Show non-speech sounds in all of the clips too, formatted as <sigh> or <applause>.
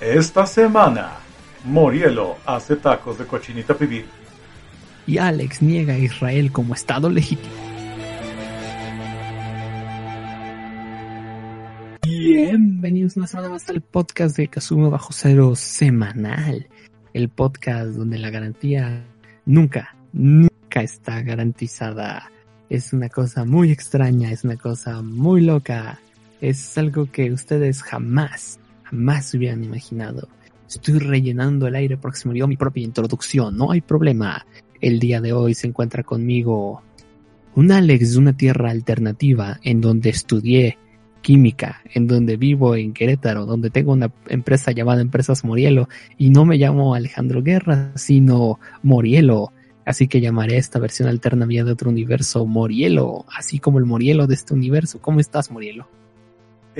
Esta semana, Morielo hace tacos de cochinita pibil. Y Alex niega a Israel como Estado legítimo. Bienvenidos una semana más al podcast de Kazuma Bajo Cero semanal. El podcast donde la garantía nunca, nunca está garantizada. Es una cosa muy extraña, es una cosa muy loca. Es algo que ustedes jamás, jamás hubieran imaginado. Estoy rellenando el aire porque se me mi propia introducción. No hay problema. El día de hoy se encuentra conmigo un Alex de una tierra alternativa en donde estudié química, en donde vivo en Querétaro, donde tengo una empresa llamada Empresas Morielo y no me llamo Alejandro Guerra, sino Morielo. Así que llamaré esta versión alterna mía de otro universo Morielo, así como el Morielo de este universo. ¿Cómo estás, Morielo?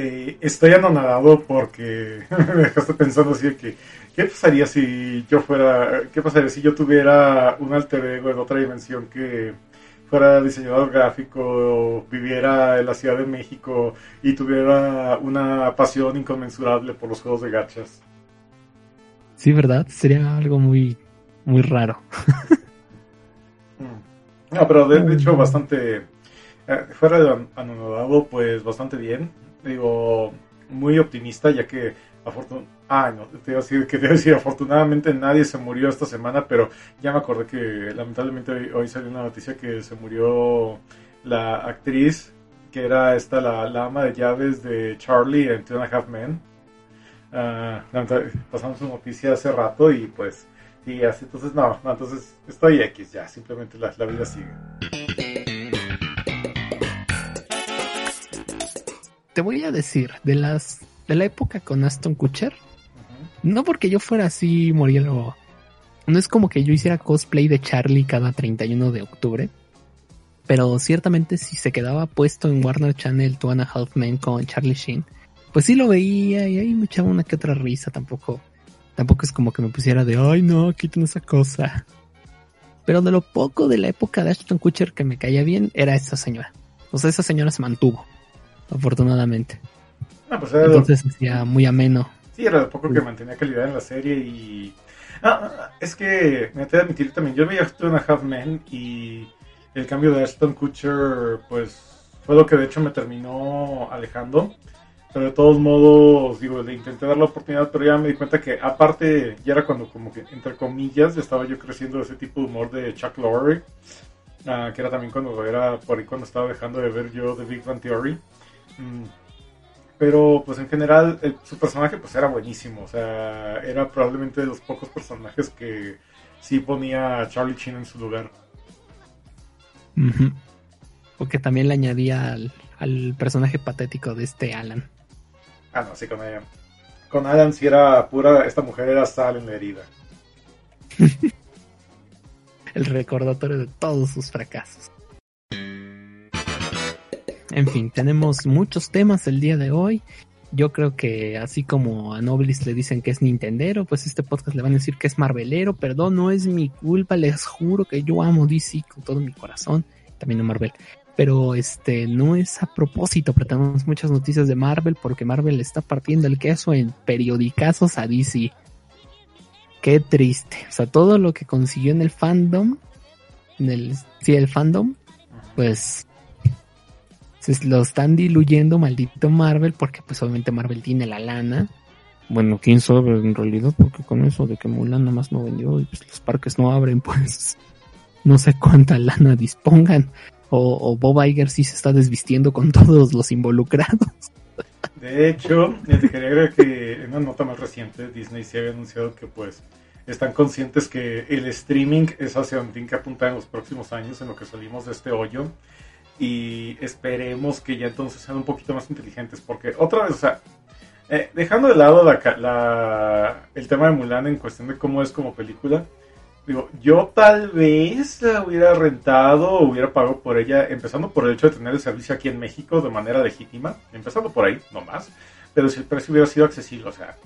Eh, estoy anonadado porque <laughs> me dejaste pensando así de que, ¿qué pasaría si yo fuera, qué pasaría si yo tuviera un alter ego en otra dimensión que fuera diseñador gráfico, viviera en la Ciudad de México y tuviera una pasión inconmensurable por los juegos de gachas? Sí, ¿verdad? Sería algo muy, muy raro. No, pero de, de hecho bastante, eh, fuera de anonadado, pues bastante bien. Digo, muy optimista, ya que ah, no, te iba a decir, que te iba a decir, afortunadamente nadie se murió esta semana, pero ya me acordé que lamentablemente hoy, hoy salió una noticia que se murió la actriz que era esta, la, ama de llaves de Charlie en Two and a Half Men. Ah, pasamos su noticia hace rato y pues, sí, así, entonces no, entonces estoy X ya, simplemente la vida sigue. Te voy a decir, de las de la época con Aston Kutcher, no porque yo fuera así, Morielo, no es como que yo hiciera cosplay de Charlie cada 31 de octubre, pero ciertamente si se quedaba puesto en Warner Channel Two and a con Charlie Sheen, pues sí lo veía y ahí me echaba una que otra risa, tampoco, tampoco es como que me pusiera de, ay no, quiten esa cosa. Pero de lo poco de la época de Ashton Kutcher que me caía bien era esa señora. O sea, esa señora se mantuvo, afortunadamente. Ah, pues era lo- Entonces hacía muy ameno. Sí, era lo poco que mantenía calidad en la serie y... Ah, ah, es que me tengo que admitir también, yo veía Two and a Half Men y el cambio de Ashton Kutcher, pues fue lo que de hecho me terminó alejando. Pero de todos modos, digo, le intenté dar la oportunidad, pero ya me di cuenta que aparte ya era cuando como que, entre comillas, ya estaba yo creciendo ese tipo de humor de Chuck Lorre, ah, que era también cuando era por ahí cuando estaba dejando de ver yo The Big Bang Theory. Mm, pero pues en general el- su personaje pues era buenísimo, o sea, era probablemente de los pocos personajes que sí ponía a Charlie Chin en su lugar. Porque también le añadía al, al personaje patético de este Alan. Ah, no, sí, con ella. Con Adam sí era pura, esta mujer era sal en la herida. <laughs> El recordatorio de todos sus fracasos. En fin, tenemos muchos temas el día de hoy. Yo creo que así como a Noblis le dicen que es Nintendero, pues este podcast le van a decir que es Marvelero. Perdón, no es mi culpa, les juro que yo amo DC con todo mi corazón. También a Marvel. Pero este no es a propósito, pero tenemos muchas noticias de Marvel porque Marvel está partiendo el queso en periodicazos a DC. Qué triste. O sea, todo lo que consiguió en el fandom, en el, sí, el fandom, pues Se lo están diluyendo, maldito Marvel, porque pues obviamente Marvel tiene la lana. Bueno, quién sabe en realidad, porque con eso de que Mulan nomás no vendió y pues los parques no abren, <laughs> pues no sé cuánta lana dispongan. O, Bob Iger sí se está desvistiendo con todos los involucrados. <laughs> De hecho, en una nota más reciente, Disney se había anunciado que pues están conscientes que el streaming es hacia donde tienen que apuntar en los próximos años en lo que salimos de este hoyo y esperemos que ya entonces sean un poquito más inteligentes porque otra vez, o sea, eh, dejando de lado la, el tema de Mulan en cuestión de cómo es como película, digo, yo tal vez la hubiera rentado hubiera pagado por ella, empezando por el hecho de tener el servicio aquí en México de manera legítima, empezando por ahí, no más, pero si el precio hubiera sido accesible, o sea,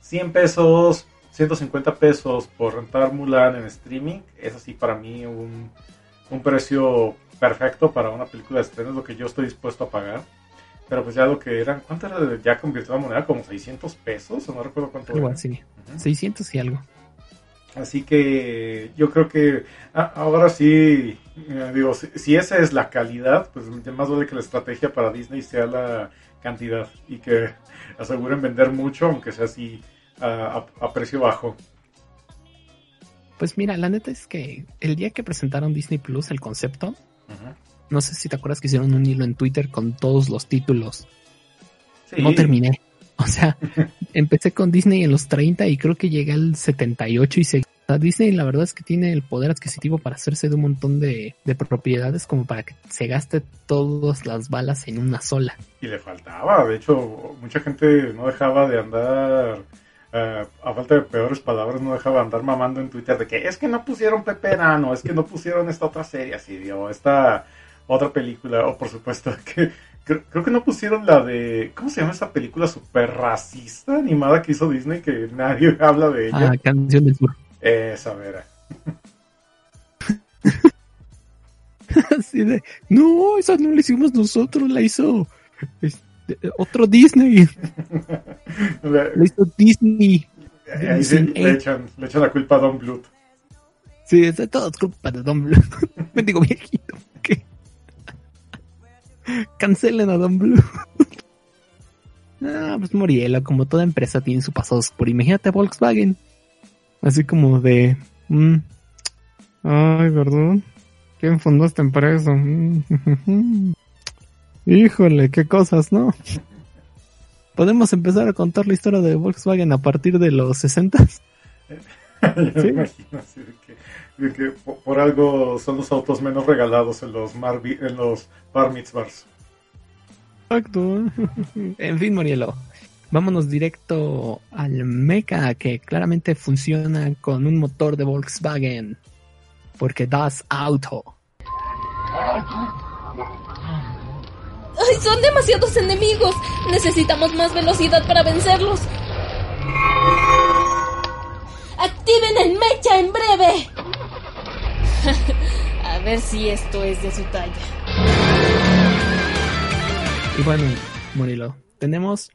100 pesos, 150 pesos por rentar Mulan en streaming, es así para mí un precio perfecto para una película de estreno, es lo que yo estoy dispuesto a pagar. Pero pues ya lo que eran, ¿cuánto era ya convirtió la moneda? ¿Como 600 pesos? O no recuerdo cuánto Igual, sí. 600 y algo. Así que yo creo que ahora sí, eh, digo, si, esa es la calidad, pues más vale que la estrategia para Disney sea la cantidad y que <laughs> aseguren vender mucho, aunque sea así a, precio bajo. Pues mira, la neta es que el día que presentaron Disney Plus el concepto, no sé si te acuerdas que hicieron un hilo en Twitter con todos los títulos. No terminé. O sea, <laughs> empecé con Disney en los 30 y creo que llegué al 78 y se... Disney la verdad es que tiene el poder adquisitivo para hacerse de un montón de, propiedades como para que se gaste todas las balas en una sola. Y le faltaba, de hecho, mucha gente no dejaba de andar, eh, a falta de peores palabras, no dejaba de andar mamando en Twitter de que es que no pusieron Pepe no es que no pusieron esta otra serie así, o esta otra película, o por supuesto <laughs> que Creo, que no pusieron la de. ¿Cómo se llama esa película super racista animada que hizo Disney que nadie <laughs> habla de ella? Ah, Canción del Sur. Esa vera. <laughs> Así de. No, esa no la hicimos nosotros, la hizo. Este, otro Disney. <laughs> la hizo Disney. Ahí le, echan, le echan la culpa a Don Bluth. Sí, es todo culpa de Don Bluth. <laughs> Me digo viejito. Cancelen a Don Blue. <laughs> ah, pues Moriela, como toda empresa tiene su pasado oscuro. Imagínate Volkswagen. Así como de... Mm, ay, perdón. ¿Quién fundó esta empresa? Híjole, qué cosas, ¿no? Podemos empezar a contar la historia de Volkswagen a partir de los 60. <laughs> ¿Sí? imagino, así de que, por, algo son los autos menos regalados en los, en los bar mitzvahs. Exacto. <laughs> en fin, Morielo. Vámonos directo al Mecha, que claramente funciona con un motor de Volkswagen. Porque das auto. ¡Ay, son demasiados enemigos! Necesitamos más velocidad para vencerlos. ¡Activen el mecha en breve! <laughs> A ver si esto es de su talla. Y bueno, Murilo, tenemos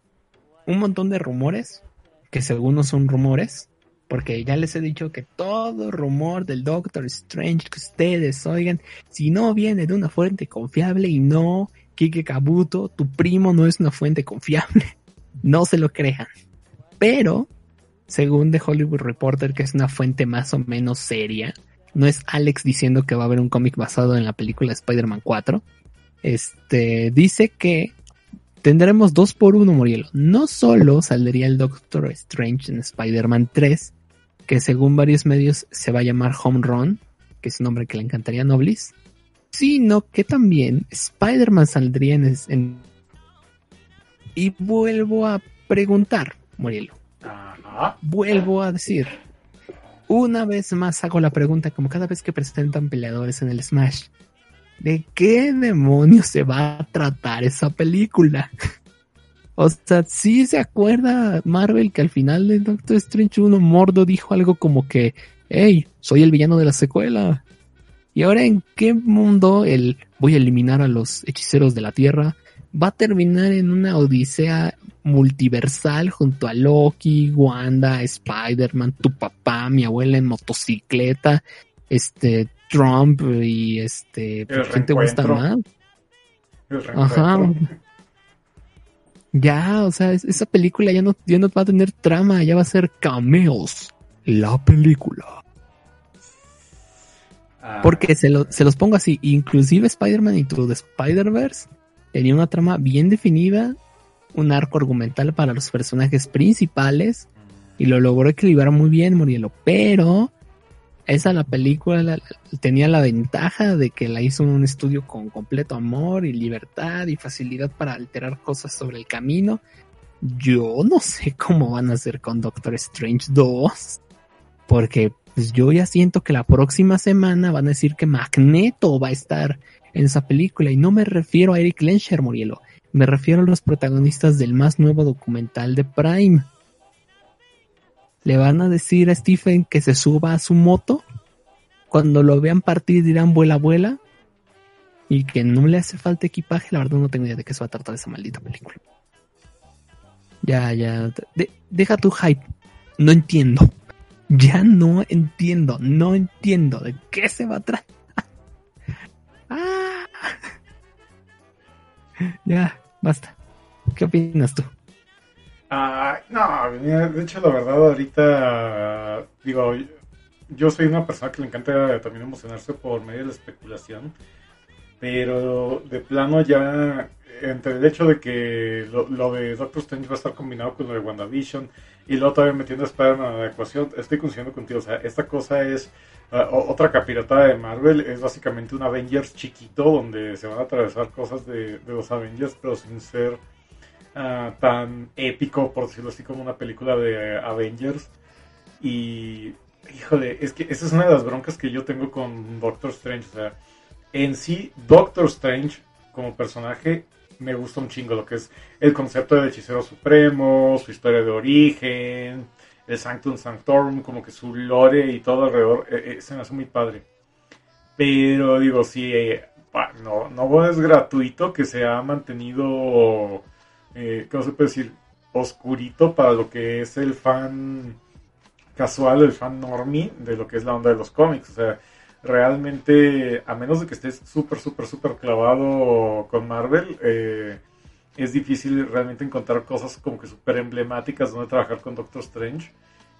un montón de rumores, que según no son rumores, porque ya les he dicho que todo rumor del Doctor Strange que ustedes oigan, si no viene de una fuente confiable y no, Kike Kabuto, tu primo no es una fuente confiable, <laughs> no se lo crean. Pero, según The Hollywood Reporter, que es una fuente más o menos seria, no es Alex diciendo que va a haber un cómic basado en la película Spider-Man 4. Este dice que tendremos dos por uno, Morielo. No solo saldría el Doctor Strange en Spider-Man 3, que según varios medios se va a llamar Home Run, que es un nombre que le encantaría a Noblis, sino que también Spider-Man saldría en, Y vuelvo a preguntar, Morielo. Vuelvo a decir, una vez más hago la pregunta, como cada vez que presentan peleadores en el Smash, ¿de qué demonios se va a tratar esa película? <laughs> o sea, sí se acuerda Marvel que al final de Doctor Strange 1 Mordo dijo algo como que, hey, soy el villano de la secuela. Y ahora en qué mundo el voy a eliminar a los hechiceros de la Tierra va a terminar en una odisea multiversal junto a Loki, Wanda, Spider-Man, tu papá, mi abuela en motocicleta, este Trump y este ¿quién te gusta más? Ajá. Ya, o sea, es- esa película ya no, ya no va a tener trama, ya va a ser cameos. La película. Ah, Porque se, lo- se los pongo así, inclusive Spider-Man Into the Spider-Verse tenía una trama bien definida, un arco argumental para los personajes principales y lo logró equilibrar muy bien Murielo, pero esa la película la- tenía la ventaja de que la hizo un estudio con completo amor y libertad y facilidad para alterar cosas sobre el camino. Yo no sé cómo van a hacer con Doctor Strange 2, porque pues yo ya siento que la próxima semana van a decir que Magneto va a estar en esa película y no me refiero a Eric Lensher, Murielo, me refiero a los protagonistas del más nuevo documental de Prime. Le van a decir a Stephen que se suba a su moto. Cuando lo vean partir dirán vuela, vuela. Y que no le hace falta equipaje. La verdad no tengo idea de qué se va a tratar esa maldita película. Ya, ya. de- deja tu hype. No entiendo. Ya no entiendo. No entiendo de qué se va a tratar. <laughs> Ah. <laughs> Ya, basta. ¿Qué opinas tú? Ah, no, de hecho, la verdad, ahorita, digo, yo soy una persona que le encanta también emocionarse por medio de la especulación, pero de plano ya, entre el hecho de que lo, de Doctor Strange va a estar combinado con lo de WandaVision y luego todavía metiendo a Spider-Man a la ecuación, estoy coincidiendo contigo, o sea, esta cosa es ah, otra capirotada de Marvel, es básicamente un Avengers chiquito donde se van a atravesar cosas de, los Avengers, pero sin ser ah, tan épico, por decirlo así, como una película de Avengers. Y, híjole, es que esa es una de las broncas que yo tengo con Doctor Strange. O sea, en sí, Doctor Strange como personaje me gusta un chingo lo que es el concepto del hechicero supremo, su historia de origen, el Sanctum Sanctorum, como que su lore y todo alrededor, eh, eh, se me hace muy padre. Pero digo, sí, eh, no, no es gratuito que se ha mantenido eh, ¿cómo se puede decir? Oscurito para lo que es el fan casual, el fan normie de lo que es la onda de los cómics. O sea, realmente, a menos de que estés súper, súper, súper clavado con Marvel, eh, es difícil realmente encontrar cosas como que súper emblemáticas donde trabajar con Doctor Strange.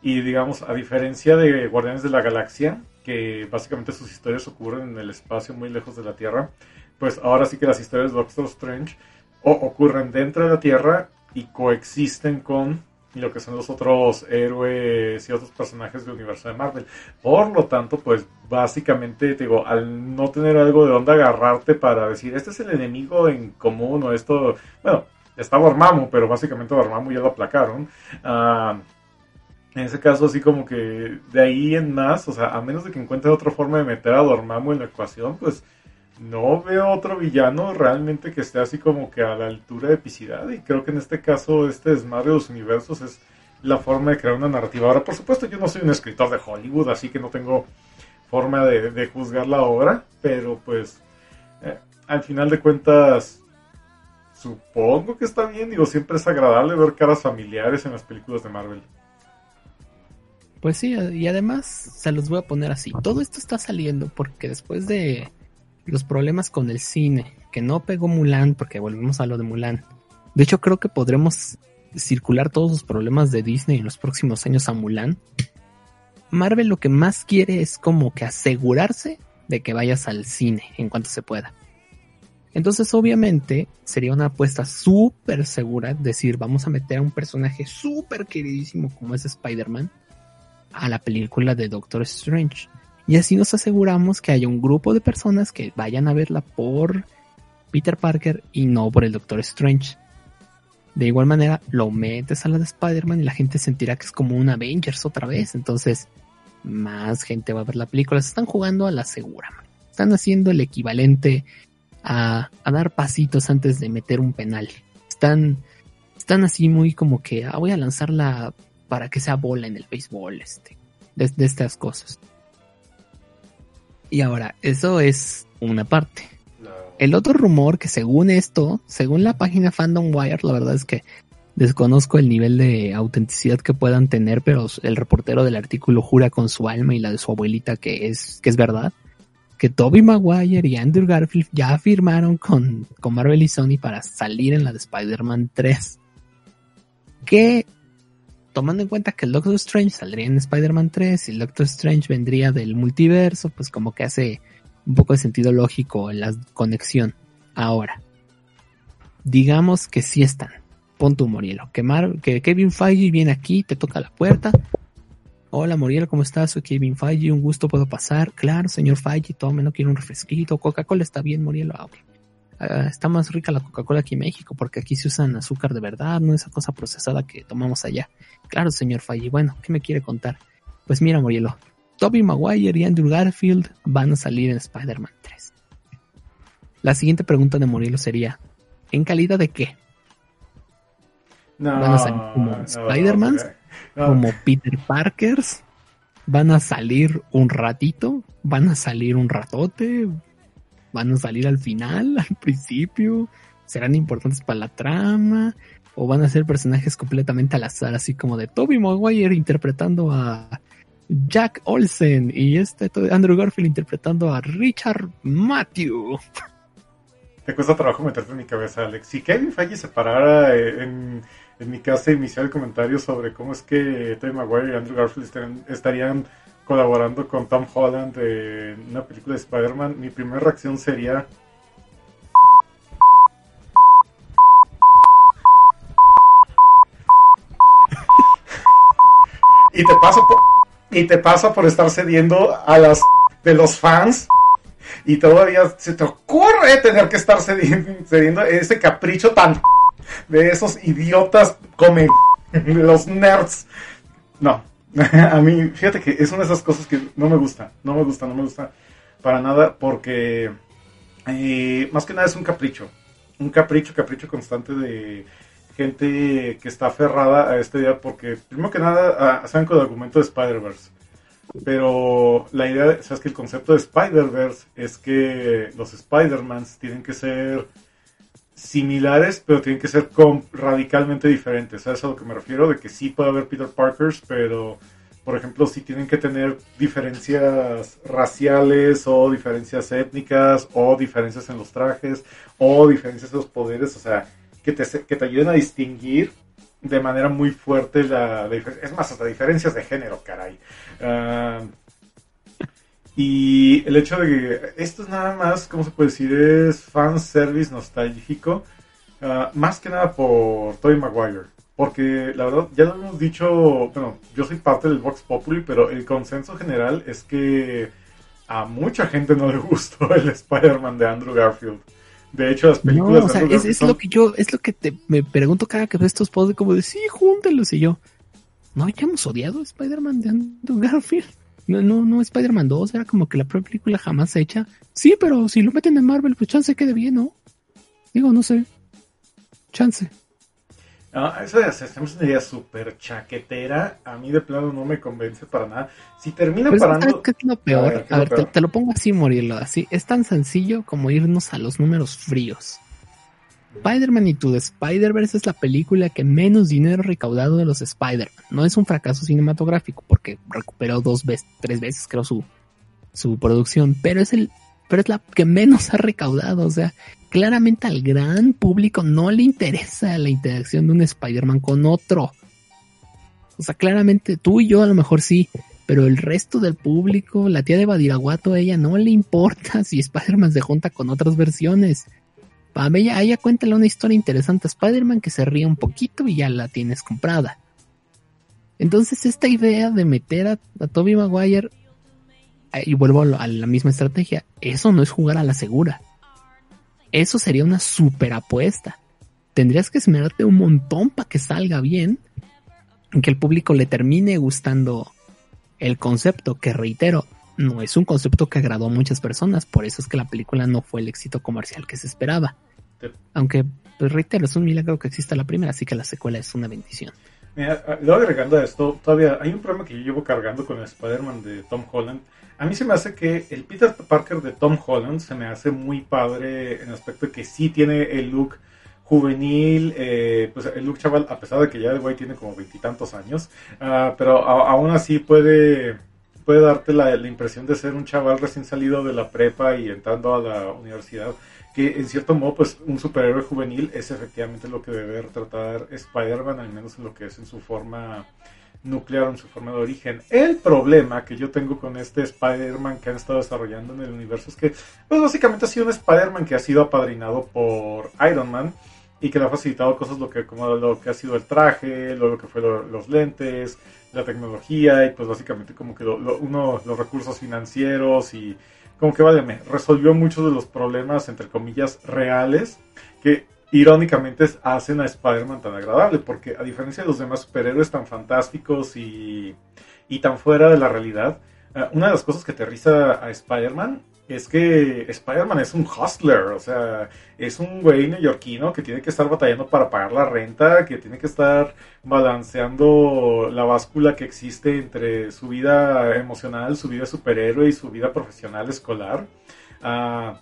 Y digamos, a diferencia de Guardianes de la Galaxia, que básicamente sus historias ocurren en el espacio muy lejos de la Tierra, pues ahora sí que las historias de Doctor Strange o ocurren dentro de la Tierra y coexisten con lo que son los otros héroes y otros personajes del universo de Marvel. Por lo tanto, pues básicamente, te digo, al no tener algo de dónde agarrarte para decir, este es el enemigo en común o esto, bueno, está Dormammu, pero básicamente Dormammu ya lo aplacaron. Ah, en ese caso, así como que de ahí en más, o sea, a menos de que encuentre otra forma de meter a Dormammu en la ecuación, pues no veo otro villano realmente que esté así como que a la altura de epicidad. Y creo que en este caso, este desmadre de los universos es la forma de crear una narrativa. Ahora, por supuesto, yo no soy un escritor de Hollywood, así que no tengo forma de, juzgar la obra, pero pues eh, al final de cuentas, supongo que está bien. Digo, siempre es agradable ver caras familiares en las películas de Marvel. Pues sí, y además se los voy a poner así. Todo esto está saliendo porque después de los problemas con el cine, que no pegó Mulan, porque volvemos a lo de Mulan. De hecho, creo que podremos circular todos los problemas de Disney en los próximos años a Mulan. Marvel lo que más quiere es como que asegurarse de que vayas al cine en cuanto se pueda. Entonces, obviamente, sería una apuesta súper segura decir, vamos a meter a un personaje súper queridísimo como es Spider-Man a la película de Doctor Strange. Y así nos aseguramos que haya un grupo de personas que vayan a verla por Peter Parker y no por el Doctor Strange. De igual manera, lo metes a la de Spider-Man y la gente sentirá que es como un Avengers otra vez. Entonces, más gente va a ver la película. Se están jugando a la segura. Están haciendo el equivalente a, dar pasitos antes de meter un penal. Están, están así muy como que ah, voy a lanzarla para que sea bola en el béisbol, este, de estas cosas. Y ahora, eso es una parte. El otro rumor que según esto, según la página Fandom Wire, la verdad es que desconozco el nivel de autenticidad que puedan tener, pero el reportero del artículo jura con su alma y la de su abuelita que es, que es verdad. que Toby Maguire y Andrew Garfield ya firmaron con, con Marvel y Sony para salir en la de Spider-Man 3. Que, tomando en cuenta que el Doctor Strange saldría en Spider-Man 3 y el Doctor Strange vendría del multiverso, pues como que hace un poco de sentido lógico la conexión. Ahora, digamos que sí están. Pon tu Morielo. Que, que Kevin Feige viene aquí, te toca la puerta. Hola Morielo, ¿cómo estás? Soy Kevin Feige, un gusto puedo pasar. Claro, señor Feige, tome, no quiero un refresquito. Coca-Cola está bien, Morielo. Ah, ah, está más rica la Coca-Cola aquí en México porque aquí se usan azúcar de verdad, no esa cosa procesada que tomamos allá. Claro, señor Feige, bueno, ¿qué me quiere contar? Pues mira, Morielo, Toby Maguire y Andrew Garfield van a salir en Spider-Man 3. La siguiente pregunta de Morielo sería, ¿en calidad de qué? No, ¿Van a salir como Spider-Man? ¿Como Peter Parkers? ¿Van a salir un ratito? ¿Van a salir un ratote? ¿Van a salir al final, <laughs> al principio? ¿Serán importantes para la trama? ¿O van a ser personajes completamente al azar, así como de Toby Maguire interpretando a Jack Olsen y este Andrew Garfield interpretando a Richard Matthew. Te cuesta trabajo meterte en mi cabeza, Alex. Si Kevin Feige se parara eh, en, mi casa iniciar el comentario sobre cómo es que Tobey Maguire y Andrew Garfield estarían, colaborando con Tom Holland en una película de Spider-Man, mi primera reacción sería... y te paso por y te pasa por estar cediendo a las de los fans y todavía se te ocurre tener que estar cediendo, ese capricho tan de esos idiotas como <laughs> los nerds. No, <laughs> a mí, fíjate que es una de esas cosas que no me gusta, no me gusta, no me gusta para nada porque eh, más que nada es un capricho, un capricho, capricho constante de gente que está aferrada a esta idea porque, primero que nada, ah, saben con el argumento de Spider-Verse. Pero la idea, sabes que el concepto de Spider-Verse es que los Spider-Mans tienen que ser similares, pero tienen que ser radicalmente diferentes. ¿Sabes a lo que me refiero? De que sí puede haber Peter Parkers, pero, por ejemplo, sí tienen que tener diferencias raciales o diferencias étnicas o diferencias en los trajes o diferencias en los poderes. O sea, que te, que te ayuden a distinguir de manera muy fuerte la, diferencia. Es más, hasta diferencias de género, caray. Ah, y el hecho de que esto es nada más, ¿cómo se puede decir? Es fan service nostálgico. Ah, más que nada por Tobey Maguire. Porque la verdad, ya lo hemos dicho, bueno, yo soy parte del Vox Populi, pero el consenso general es que a mucha gente no le <laughs> gustó el Spider-Man de Andrew Garfield. De hecho, las películas. No, o sea, es, lo que yo, es lo que te, me pregunto cada que veo estos posts, como de sí, júntelos. Y yo, ¿no habíamos odiado a Spider-Man de Andrew Garfield? No, no, no, Spider-Man 2 era como que la propia película jamás hecha. Sí, pero si lo meten en Marvel, pues chance quede bien, ¿no? Digo, no sé. Chance. No, eso de hacemos una idea súper chaquetera, a mí de plano no me convence para nada. Si termina parando... ¿Qué es lo peor? A ver, te, lo pongo así, Morielo, así. Es tan sencillo como irnos a los números fríos. Spider-Man Into the Spider-Verse es la película que menos dinero recaudado de los Spider-Man. No es un fracaso cinematográfico, porque recuperó dos veces, tres veces creo su, su producción, pero es el pero es la que menos ha recaudado. O sea, claramente al gran público no le interesa la interacción de un Spider-Man con otro. O sea, claramente tú y yo a lo mejor sí, pero el resto del público, la tía de Badiraguato, a ella no le importa <laughs> si Spider-Man se junta con otras versiones. A ella, ella cuéntale una historia interesante a Spider-Man que se ríe un poquito y ya la tienes comprada. Entonces esta idea de meter a, a Toby Maguire y vuelvo a la misma estrategia, eso no es jugar a la segura. Eso sería una super apuesta. Tendrías que esmerarte un montón para que salga bien, que el público le termine gustando el concepto, que reitero, no es un concepto que agradó a muchas personas, por eso es que la película no fue el éxito comercial que se esperaba. Aunque, pues reitero, es un milagro que exista la primera, así que la secuela es una bendición. Mira, luego agregando a esto, todavía hay un problema que yo llevo cargando con el Spider-Man de Tom Holland, a mí se me hace que el Peter Parker de Tom Holland se me hace muy padre en aspecto de que sí tiene el look juvenil, eh, pues el look chaval, a pesar de que ya el güey tiene como veintitantos años, uh, pero aún así puede, puede darte la, la impresión de ser un chaval recién salido de la prepa y entrando a la universidad, que en cierto modo, pues un superhéroe juvenil es efectivamente lo que debe tratar Spider-Man, al menos en lo que es en su forma nuclear, en su forma de origen. El problema que yo tengo con este Spider-Man que han estado desarrollando en el universo es que, pues básicamente ha sido un Spider-Man que ha sido apadrinado por Iron Man y que le ha facilitado cosas lo que, como lo que ha sido el traje, lo, que fue los lentes, la tecnología y pues básicamente como que uno, los recursos financieros y como que vale, me resolvió muchos de los problemas, entre comillas, reales que irónicamente hacen a Spider-Man tan agradable, porque a diferencia de los demás superhéroes tan fantásticos y, y tan fuera de la realidad, eh, una de las cosas que aterriza a Spider-Man es que Spider-Man es un hustler, o sea, es un güey neoyorquino que tiene que estar batallando para pagar la renta, que tiene que estar balanceando la báscula que existe entre su vida emocional, su vida superhéroe y su vida profesional escolar. Ah,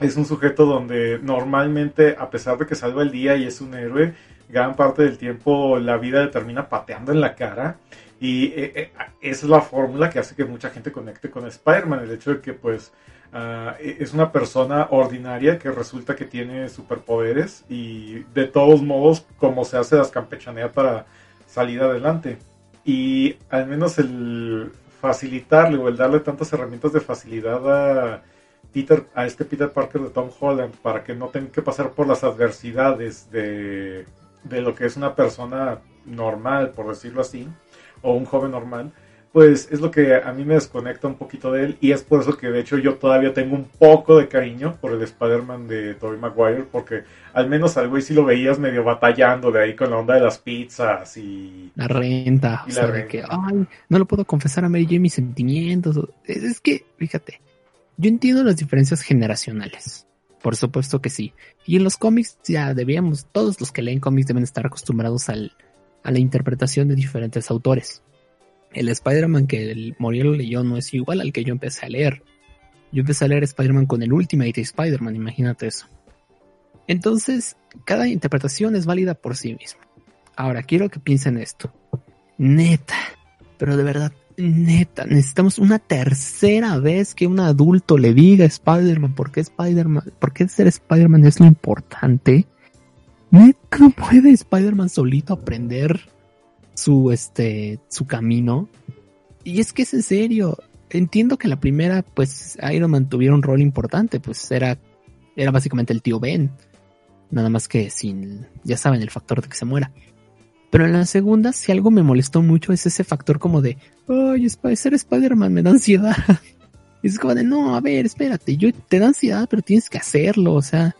es un sujeto donde normalmente, a pesar de que salva el día y es un héroe, gran parte del tiempo la vida le termina pateando en la cara. Y eh, eh, es la fórmula que hace que mucha gente conecte con Spider-Man, el hecho de que pues ah, e, es una persona ordinaria que resulta que tiene superpoderes y de todos modos como se hace las campechanea para salir adelante. Y al menos el facilitarle o el darle tantas herramientas de facilidad a Peter, a este Peter Parker de Tom Holland para que no tenga que pasar por las adversidades de, de lo que es una persona normal, por decirlo así, o un joven normal, pues es lo que a mí me desconecta un poquito de él y es por eso que de hecho yo todavía tengo un poco de cariño por el Spider-Man de Tobey Maguire porque al menos algo y si lo veías medio batallando de ahí con la onda de las pizzas y la renta, o sea, que ay, no lo puedo confesar a Mary Jane mis sentimientos, es que fíjate, yo entiendo las diferencias generacionales. Por supuesto que sí. Y en los cómics ya debíamos, todos los que leen cómics deben estar acostumbrados al, a la interpretación de diferentes autores. El Spider-Man que el Moriel leyó no es igual al que yo empecé a leer. Yo empecé a leer Spider-Man con el Ultimate Spider-Man, imagínate eso. Entonces, cada interpretación es válida por sí misma. Ahora, quiero que piensen esto. Neta, pero de verdad, neta, necesitamos una tercera vez que un adulto le diga a Spider-Man por qué Spider-Man, por qué ser Spider-Man es lo importante. Neta, puede Spider-Man solito aprender su, este, su camino. Y es que es en serio. Entiendo que la primera, pues, Iron Man tuviera un rol importante, pues era, era básicamente el tío Ben. Nada más que sin, ya saben, el factor de que se muera. Pero en la segunda, si algo me molestó mucho, es ese factor como de, ay, ser Spider-Man me da ansiedad. <laughs> Es como de, no, a ver, espérate, yo te da ansiedad, pero tienes que hacerlo, o sea,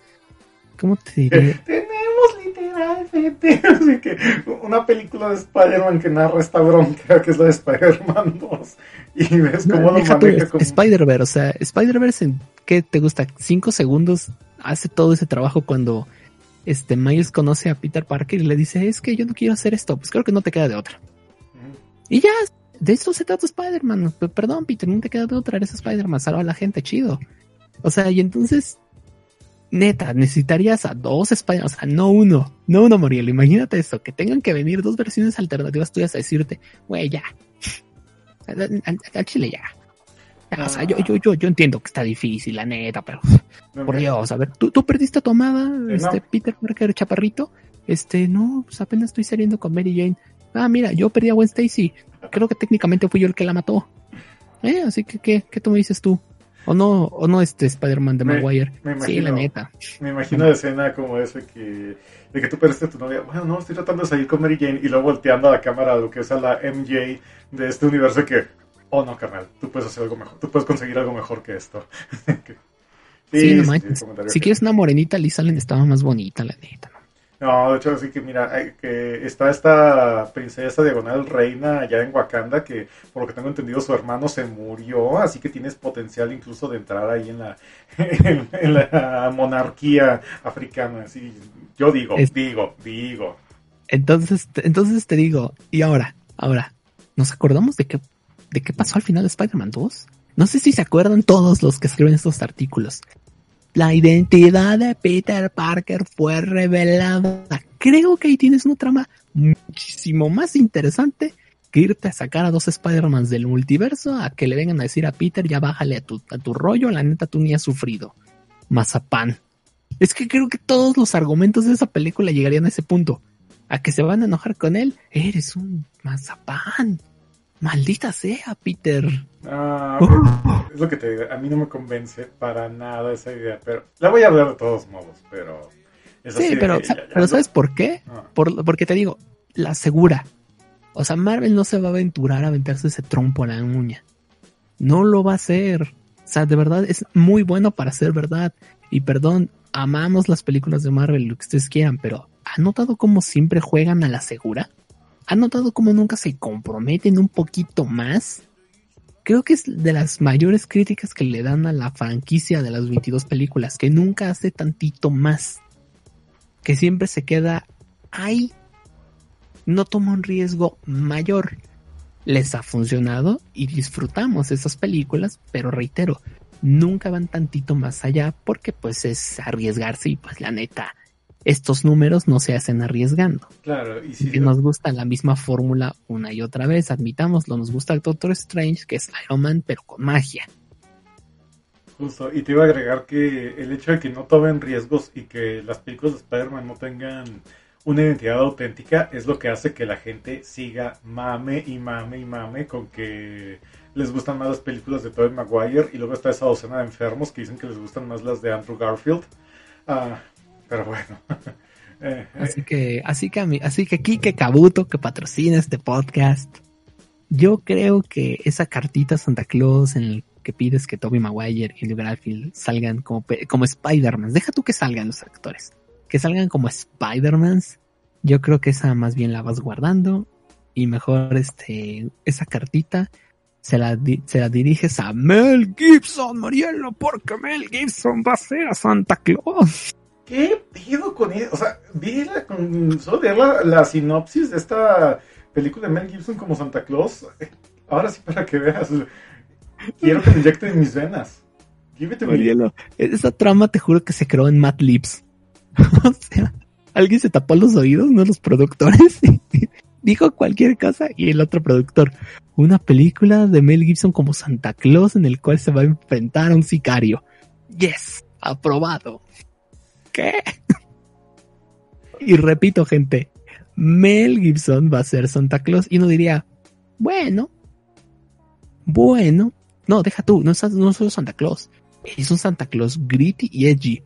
¿cómo te diré? Tenemos literalmente <laughs> así que una película de Spider-Man que narra esta bronca, que es la de Spider-Man 2, y ves cómo lo maneja como... Spider-Verse, o sea, Spider-Verse en, ¿qué te gusta? Cinco segundos hace todo ese trabajo cuando este Miles conoce a Peter Parker y le dice, es que yo no quiero hacer esto, pues creo que no te queda de otra. Y ya, de eso se trata Spider-Man. Perdón, Peter, no te queda de otra, eres Spider-Man, salva a la gente, chido. O sea, y entonces, neta, necesitarías a dos Spider-Man, o sea, no uno, no uno, Moriel. Imagínate esto, que tengan que venir dos versiones alternativas tuyas a decirte, güey, ya. <laughs> Al chile ya. O sea, yo, yo, yo, yo entiendo que está difícil, la neta, pero por Dios, a ver, ¿tú, tú perdiste tu amada, este Peter Parker Chaparrito? Este, no, pues apenas estoy saliendo con Mary Jane. Ah, mira, yo perdí a Gwen Stacy. Creo que técnicamente fui yo el que la mató. Eh, así que, ¿qué, qué tú me dices tú? O no, o no este Spider-Man de Maguire. sí, la neta. Me imagino la escena como ese que, de que tú perdiste a tu novia. Bueno, no, estoy tratando de salir con Mary Jane y luego volteando a la cámara lo que es a la MJ de este universo que oh no, carnal, tú puedes hacer algo mejor, tú puedes conseguir algo mejor que esto. <laughs> sí, no si quieres una morenita, Liz Allen estaba más bonita, la neta, ¿no? No, de hecho, así que mira, que está esta princesa diagonal reina allá en Wakanda, que por lo que tengo entendido su hermano se murió, así que tienes potencial incluso de entrar ahí en la, <laughs> en, la monarquía africana. Así, yo digo, digo, digo. Entonces, entonces te digo, y ahora, ahora, ¿nos acordamos de qué de qué pasó al final de Spider-Man 2. No sé si se acuerdan todos los que escriben estos artículos. La identidad de Peter Parker fue revelada. Creo que ahí tienes una trama muchísimo más interesante que irte a sacar a dos Spider-Mans del multiverso a que le vengan a decir a Peter, ya bájale a tu, a tu rollo, la neta tú ni has sufrido. Mazapán. Es que creo que todos los argumentos de esa película llegarían a ese punto. A que se van a enojar con él. Eres un mazapán. Maldita sea, Peter. Ah, es lo que te digo. A mí no me convence para nada esa idea. Pero la voy a hablar de todos modos. Pero. Sí, pero, que ya- ya- pero ¿sabes por qué? Ah. Por, porque te digo, la segura. O sea, Marvel no se va a aventurar a aventarse ese trompo a la uña. No lo va a hacer. O sea, de verdad es muy bueno para ser verdad. Y perdón, amamos las películas de Marvel, lo que ustedes quieran, pero ¿han notado cómo siempre juegan a la segura? ¿Han notado cómo nunca se comprometen un poquito más? Creo que es de las mayores críticas que le dan a la franquicia de las 22 películas, que nunca hace tantito más. Que siempre se queda ahí. No toma un riesgo mayor. Les ha funcionado y disfrutamos esas películas, pero reitero, nunca van tantito más allá porque pues es arriesgarse y pues la neta, estos números no se hacen arriesgando. Claro, y si Que nos gusta la misma fórmula una y otra vez, admitámoslo, nos gusta el Doctor Strange, que es Iron Man, pero con magia. Justo, y te iba a agregar que el hecho de que no tomen riesgos y que las películas de Spider-Man no tengan una identidad auténtica es lo que hace que la gente siga mame y mame y mame con que les gustan más las películas de Tobey Maguire y luego está esa docena de enfermos que dicen que les gustan más las de Andrew Garfield. Ah, pero bueno. <laughs> Eh, eh, Así que, así que, a mí- así que Kike Kabuto, que patrocina este podcast, yo creo que esa cartita Santa Claus en el que pides que Toby Maguire y Andrew Garfield salgan como, como Spider-Man, deja tú que salgan los actores, que salgan como Spider-Mans, yo creo que esa más bien la vas guardando. Y mejor este, esa cartita se la, se la diriges a Mel Gibson, Marielo, porque Mel Gibson va a ser Santa Claus. ¿Qué pido con eso? O sea, vi la, solo la, la sinopsis de esta película de Mel Gibson como Santa Claus. <laughs> Ahora sí, para que veas. Quiero que me inyecten en mis venas. Marielo, esa trama te juro que se creó en Mad Libs. <laughs> o sea, alguien se tapó los oídos, no los productores. <laughs> Dijo cualquier cosa y el otro productor. Una película de Mel Gibson como Santa Claus en el cual se va a enfrentar a un sicario. Yes, aprobado. ¿Qué? y repito, gente, Mel Gibson va a ser Santa Claus y uno diría, bueno, bueno, no, deja tú, no es, no es solo Santa Claus. Es un Santa Claus gritty y edgy.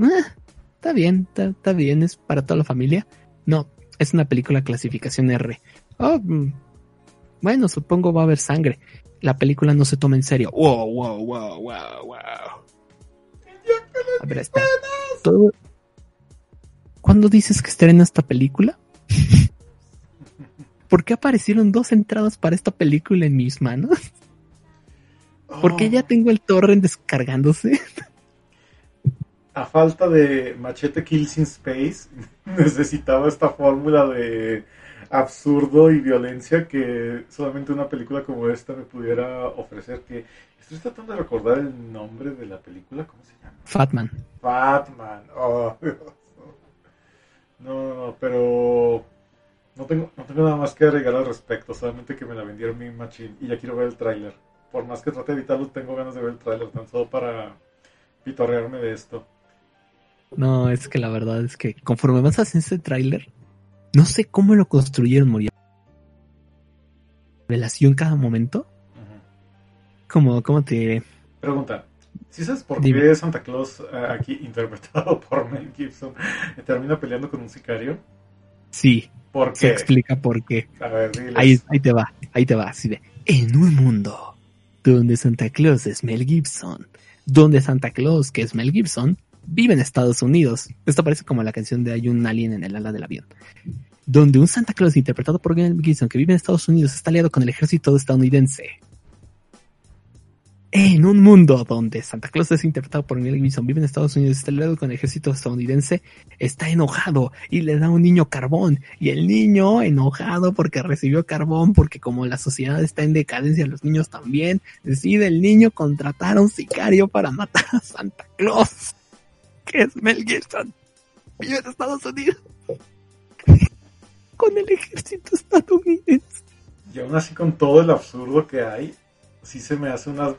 Ah, está bien, está, está bien, es para toda la familia. No, es una película clasificación R. Oh, mm, bueno, supongo va a haber sangre. La película no se toma en serio. Wow, wow, wow, wow, wow. A ver, espera. Todo... ¿Cuándo dices que estrena esta película? <laughs> ¿Por qué aparecieron dos entradas para esta película en mis manos? Oh, ya tengo el torrent descargándose. A falta de Machete Kills in Space, <laughs> necesitaba esta fórmula de absurdo y violencia que solamente una película como esta me pudiera ofrecer. Que estoy tratando de recordar el nombre de la película, ¿cómo se llama? Fatman. Batman. Oh, <laughs> Dios. No, no, no, pero no tengo, no tengo nada más que agregar al respecto, solamente que me la vendieron mi machine y ya quiero ver el tráiler. Por más que trate de evitarlo, tengo ganas de ver el tráiler, tan solo para pitorrearme de esto. No, es que la verdad es que conforme vas haciendo este tráiler, no sé cómo lo construyeron, Moria. Revelación cada momento. Como, ¿cómo te diré? Pregunta. ¿Sí sabes por Dime. qué Santa Claus, eh, aquí <laughs> interpretado por Mel Gibson, termina peleando con un sicario? Sí, ¿Por se qué? explica por qué. A ver, diles. Ahí, ahí te va, ahí te va, así de. En un mundo donde Santa Claus es Mel Gibson, donde Santa Claus, que es Mel Gibson, vive en Estados Unidos. Esto parece como la canción de Hay un alien en el ala del avión. Donde un Santa Claus interpretado por Mel Gibson, que vive en Estados Unidos, está aliado con el ejército estadounidense. En un mundo donde Santa Claus es interpretado por Mel Gibson, vive en Estados Unidos, está aliado con el ejército estadounidense, está enojado y le da un niño carbón. Y el niño enojado porque recibió carbón, porque como la sociedad está en decadencia, los niños también, decide el niño contratar a un sicario para matar a Santa Claus, que es Mel Gibson. Vive en Estados Unidos. con el ejército estadounidense. Y aún así con todo el absurdo que hay, sí se me hace una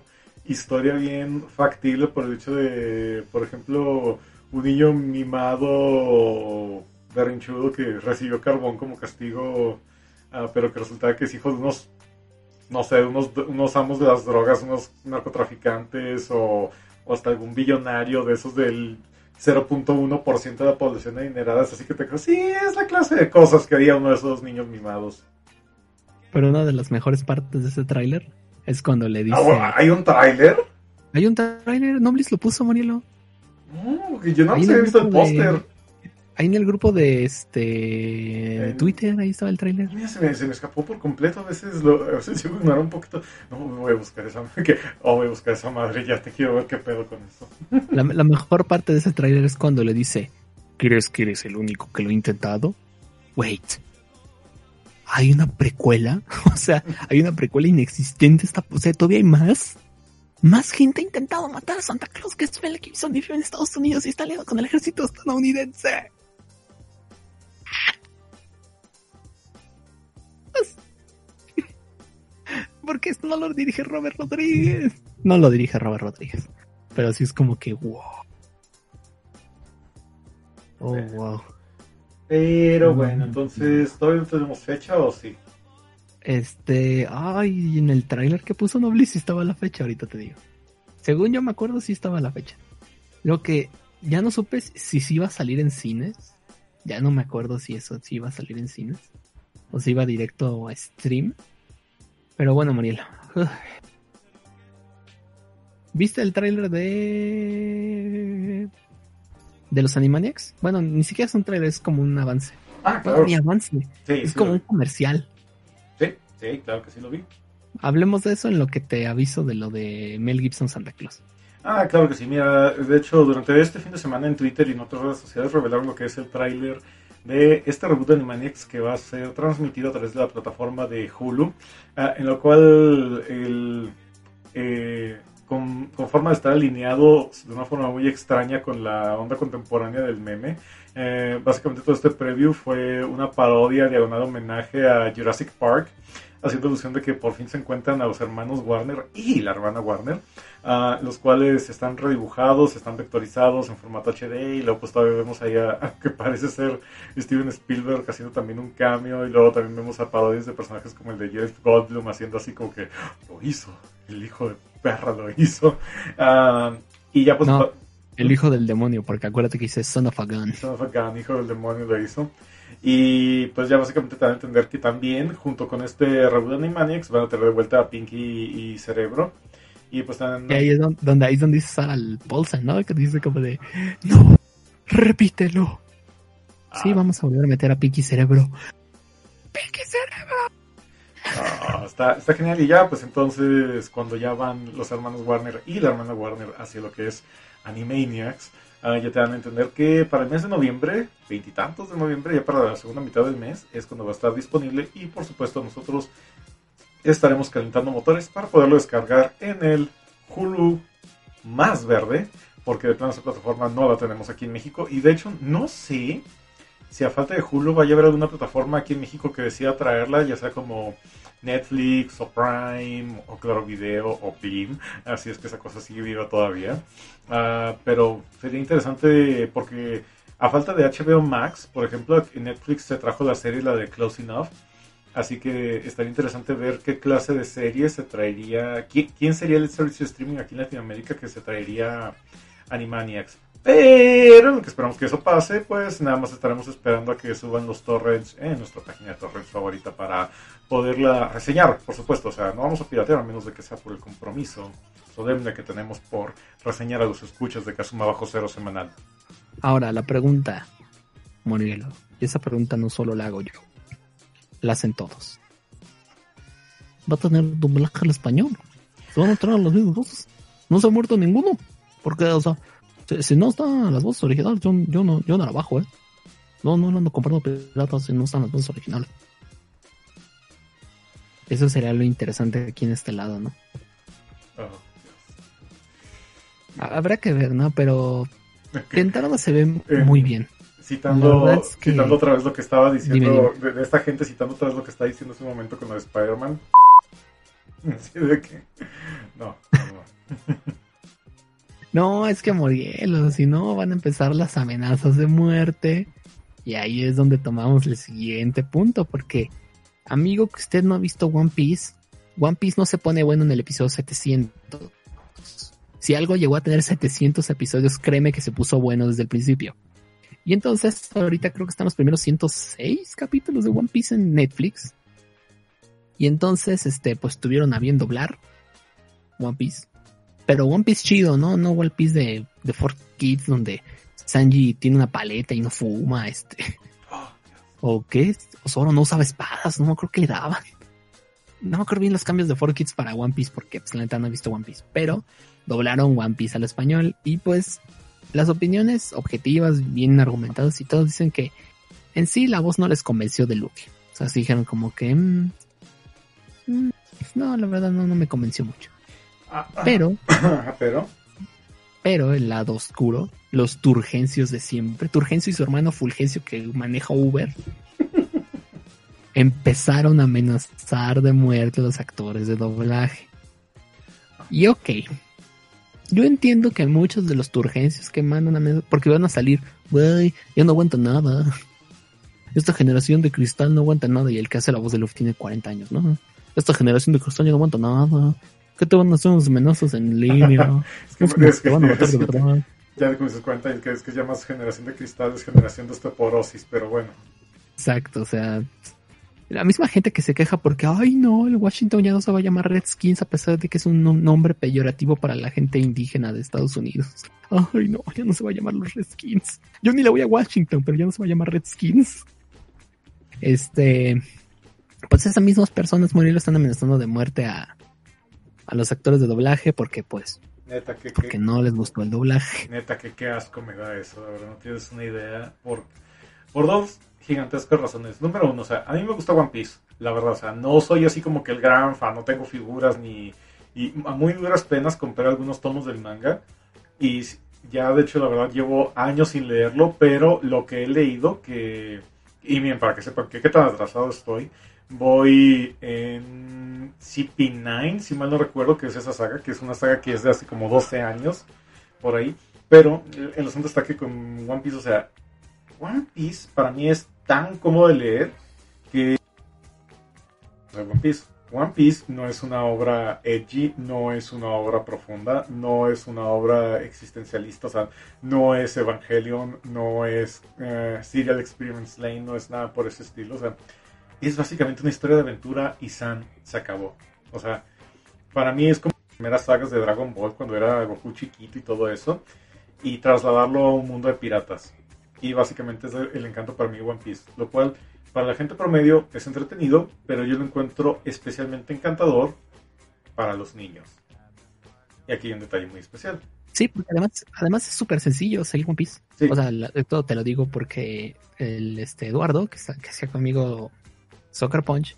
historia bien factible por el hecho de, por ejemplo, un niño mimado berrinchudo que recibió carbón como castigo, ah, pero que resultaba que es hijo de unos, no sé, unos, unos amos de las drogas, unos narcotraficantes o, o hasta algún billonario de esos del 0.1% de la población adinerada. Así que te creo, sí, es la clase de cosas que haría uno de esos niños mimados. Pero una de las mejores partes de ese tráiler es cuando le dice... Ah, bueno, ¿Hay un tráiler? Hay un tráiler, Noblis lo puso, Marielo. No, que yo no en el visto el póster. Ahí en el grupo de este En- Twitter, ahí estaba el tráiler. Mira, se me, se me escapó por completo. A veces lo, a veces yo ignoro un poquito. No, voy a buscar esa que, oh, voy a buscar esa madre. Ya te quiero ver qué pedo con eso. La, la mejor parte de ese tráiler es cuando le dice, ¿crees que eres el único que lo ha intentado? Wait. ¿Hay una precuela? <laughs> o sea, hay una precuela inexistente. Esta, o sea, ¿todavía hay más? Más gente ha intentado matar a Santa Claus que es Mel Gibson vive en Estados Unidos y está aliado con el ejército estadounidense. Porque esto no lo dirige Robert Rodríguez. No lo dirige Robert Rodríguez. Pero sí es como que wow. Oh, wow. Pero Mm. bueno, entonces, ¿todavía no tenemos fecha o sí? Este, ay, en el tráiler que puso Noblis sí estaba la fecha, ahorita te digo. Según yo me acuerdo sí estaba la fecha. Lo que ya no supe si sí iba a salir en cines. Ya no me acuerdo si eso sí iba a salir en cines. O si iba directo a stream. Pero bueno, Mariela. ugh. ¿Viste el tráiler de... de los Animaniacs? Bueno, ni siquiera es un tráiler, es como un avance. Ah, claro. ni avance. Sí, Es sí, como un comercial. sí, sí, claro que sí lo vi. Hablemos de eso en lo que te aviso de lo de Mel Gibson Santa Claus. Ah, claro que sí. Mira, de hecho, durante este fin de semana en Twitter y en otras redes sociales revelaron lo que es el tráiler de este reboot de Animaniacs que va a ser transmitido a través de la plataforma de Hulu, ah, en lo cual eh, con, con forma de estar alineado de una forma muy extraña con la onda contemporánea del meme. Eh, básicamente todo este preview fue una parodia, diagonal homenaje a Jurassic Park, haciendo alusión de que por fin se encuentran a los hermanos Warner y la hermana Warner, ah, los cuales están redibujados, están vectorizados en formato HD y luego pues todavía vemos ahí a, a que parece ser Steven Spielberg haciendo también un cameo y luego también vemos a parodias de personajes como el de Jeff Goldblum haciendo así como que "Ah, lo hizo, el hijo de perra lo hizo. Ah, y ya pues... No. El hijo del demonio, porque acuérdate que dice Son of a Gun. Son of a Gun, hijo del demonio lo hizo. Y pues ya básicamente te van a entender que también, junto con este reboot de Animaniacs, van a tener de vuelta a Pinky y, y Cerebro. Y pues también... Y ahí es don- donde, ahí es donde dice Sarah Paulson, ¿no? Que dice como de, no, repítelo. Sí, Ah. vamos a volver a meter a Pinky Cerebro. Pinky Cerebro. Ah, está, está genial. Y ya, pues entonces, cuando ya van los hermanos Warner y la hermana Warner hacia lo que es Animaniacs, ah, ya te dan a entender que para el mes de noviembre, veintitantos de noviembre, ya para la segunda mitad del mes, es cuando va a estar disponible. Y por supuesto, nosotros estaremos calentando motores para poderlo descargar en el Hulu más verde, porque de plano esa plataforma no la tenemos aquí en México. Y de hecho, no sé si a falta de Hulu vaya a haber alguna plataforma aquí en México que decida traerla, ya sea como Netflix o Prime o Claro Video o Blim, así es que esa cosa sigue viva todavía. Ah, pero sería interesante porque a falta de HBO Max, por ejemplo, en Netflix se trajo la serie la de Close Enough, así que estaría interesante ver qué clase de serie se traería, quién, quién sería el servicio de streaming aquí en Latinoamérica que se traería Animaniacs. Pero lo que esperamos que eso pase, pues nada más estaremos esperando a que suban los torrents en nuestra página de torrents favorita para poderla reseñar, por supuesto. O sea, no vamos a piratear a menos de que sea por el compromiso solemne que tenemos por reseñar a los escuchas de Kazuma Bajo Cero semanal. Ahora, la pregunta, Morielo, y esa pregunta no solo la hago yo, la hacen todos. ¿Va a tener doblaje al español? ¿Se van a traer las mismas voces? No se ha muerto ninguno. Porque, o sea, si, si no están las voces originales, yo, yo, no, yo no la bajo, ¿eh? No, no no ando comprando piratas si no están las voces originales. Eso sería lo interesante aquí en este lado, ¿no? Oh, Ha- Habrá que ver, ¿no? Pero de entrada se ve Eh, muy bien. citando, es que... citando otra vez lo que estaba diciendo, De, de, esta gente citando otra vez lo que está diciendo en ese momento con lo de Spider-Man. <laughs> Así de que... No, no, no. <laughs> es que Morielo, si no van a empezar las amenazas de muerte. Y ahí es donde tomamos el siguiente punto, porque amigo que usted no ha visto One Piece, One Piece no se pone bueno en el episodio 700. Si algo llegó a tener 700 episodios, créeme que se puso bueno desde el principio. Y entonces, ahorita creo que están los primeros 106 capítulos de One Piece en Netflix. Y entonces, este, pues tuvieron a bien doblar One Piece. Pero One Piece chido, ¿no? No One Piece de, de Four Kids donde Sanji tiene una paleta y no fuma, este. <gasps> ¿O qué? O solo no usaba espadas, no me acuerdo qué le daban. No me acuerdo bien los cambios de Four Kids para One Piece porque pues la neta no he visto One Piece. Pero doblaron One Piece al español y pues las opiniones objetivas, bien argumentadas y todos dicen que en sí la voz no les convenció de Luffy. O sea, sí dijeron como que... Mmm, mmm, no, la verdad no, no me convenció mucho. Pero... <laughs> pero... Pero el lado oscuro, los Turgencios de siempre, Turgencio y su hermano Fulgencio que maneja Uber, <laughs> empezaron a amenazar de muerte a los actores de doblaje. Y ok, yo entiendo que muchos de los turgencios que mandan a porque van a salir, güey, ya no aguanta nada. Esta generación de cristal no aguanta nada y el que hace la voz de Luffy tiene 40 años, ¿no? Esta generación de cristal ya no aguanta nada. ¿Qué <laughs> te van a hacer unos amenazas en línea? es que, es que, te van a matar de verdad. Ya dices 40 es que es que ya más generación de cristal es generación de osteoporosis, pero bueno. Exacto, o sea, la misma gente que se queja porque, ay no, el Washington ya no se va a llamar Redskins a pesar de que es un nombre peyorativo para la gente indígena de Estados Unidos. Ay no, ya no se va a llamar los Redskins. Yo ni le voy a Washington, pero ya no se va a llamar Redskins. Este, pues esas mismas personas, Muriel, están amenazando de muerte a, a los actores de doblaje porque pues Neta, que, porque que, no les gustó el doblaje. Neta, que qué asco me da eso, la verdad, no tienes una idea. Por, por dos gigantescas razones. Número uno, o sea, a mí me gusta One Piece, la verdad, o sea, no soy así como que el gran fan, no tengo figuras ni... Y a muy duras penas compré algunos tomos del manga y ya de hecho la verdad llevo años sin leerlo, pero lo que he leído que... Y bien, para que sepan que qué tan atrasado estoy, voy en CP9, si mal no recuerdo, que es esa saga, que es una saga que es de hace como 12 años, por ahí. Pero el asunto está que con One Piece, o sea, One Piece para mí es tan cómodo de leer que One Piece. One Piece no es una obra edgy, no es una obra profunda, no es una obra existencialista, o sea, no es Evangelion, no es uh, Serial Experience Lane, no es nada por ese estilo, o sea, es básicamente una historia de aventura y San se acabó. O sea, para mí es como las primeras sagas de Dragon Ball cuando era Goku chiquito y todo eso, y trasladarlo a un mundo de piratas. Y básicamente es el encanto para mí One Piece, lo cual para la gente promedio es entretenido, pero yo lo encuentro especialmente encantador para los niños. Y aquí hay un detalle muy especial. Sí, porque además, además es súper sencillo seguir One Piece. Sí. O sea, todo te lo digo porque el este Eduardo, que está, que sea conmigo Soccer Punch,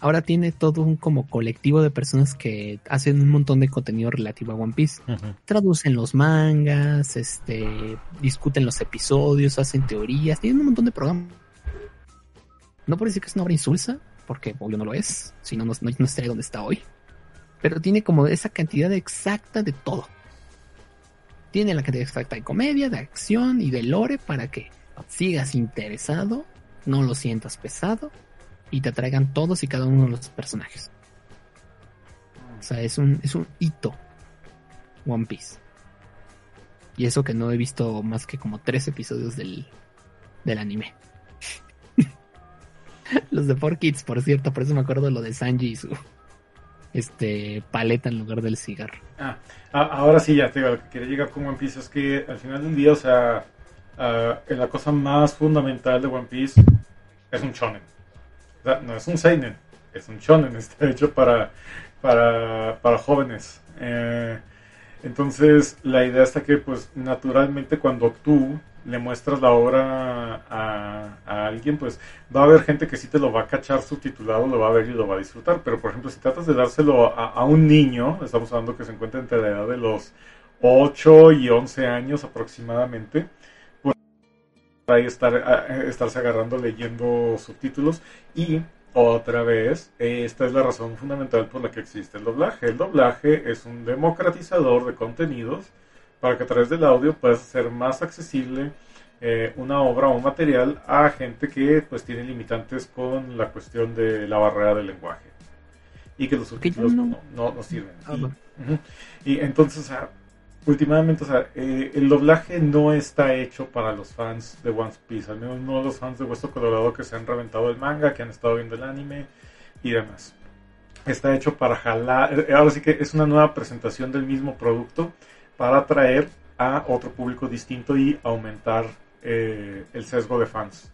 ahora tiene todo un como colectivo de personas que hacen un montón de contenido relativo a One Piece. Uh -huh. Traducen los mangas, este, discuten los episodios, hacen teorías, tienen un montón de programas. No por decir que es una obra insulsa, porque obvio no lo es, si no, no, no estaría donde está hoy. Pero tiene como esa cantidad exacta de todo. Tiene la cantidad exacta de comedia, de acción y de lore para que sigas interesado, no lo sientas pesado y te atraigan todos y cada uno de los personajes. O sea, es un, es un hito One Piece. Y eso que no he visto más que como tres episodios del, del anime. <laughs> Los de 4Kids, por cierto, por eso me acuerdo lo de Sanji y su este paleta en lugar del cigarro. Ah, ahora sí, ya te digo, lo que quería llegar con One Piece es que al final del día, o sea, uh, la cosa más fundamental de One Piece es un shonen. No es un seinen, es un shonen, <laughs> está hecho para, para, para jóvenes. Eh, entonces, la idea está que, pues, naturalmente cuando tú le muestras la obra a, a, alguien, pues va a haber gente que sí te lo va a cachar subtitulado, lo va a ver y lo va a disfrutar. Pero, por ejemplo, si tratas de dárselo a, a un niño, estamos hablando que se encuentra entre la edad de los 8 y 11 años aproximadamente, ahí estar, a- estarse agarrando leyendo subtítulos. Y otra vez, eh, esta es la razón fundamental por la que existe el doblaje. El doblaje es un democratizador de contenidos para que a través del audio puedas hacer más accesible eh, una obra o un material a gente que pues tiene limitantes con la cuestión de la barrera del lenguaje. Y que los subtítulos no- no, no, sirven. Ah, y, y entonces, o sea, últimamente, o sea, eh, el doblaje no está hecho para los fans de One Piece, al menos no los fans de Hueso Colorado que se han reventado el manga, que han estado viendo el anime y demás. Está hecho para jalar, eh, ahora sí que es una nueva presentación del mismo producto para atraer a otro público distinto y aumentar eh, el sesgo de fans.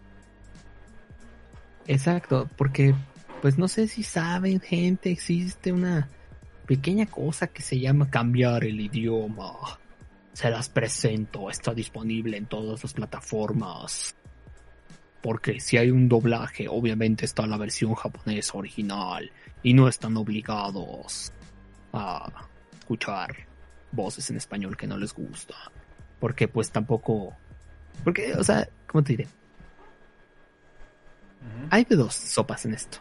Exacto, porque pues no sé si saben, gente, existe una pequeña cosa que se llama cambiar el idioma. Se las presento, está disponible en todas las plataformas. Porque si hay un doblaje, obviamente está la versión japonesa original y no están obligados a escuchar voces en español que no les gusta. Porque pues tampoco... Porque, o sea, ¿cómo te diré? Hay de dos sopas en esto.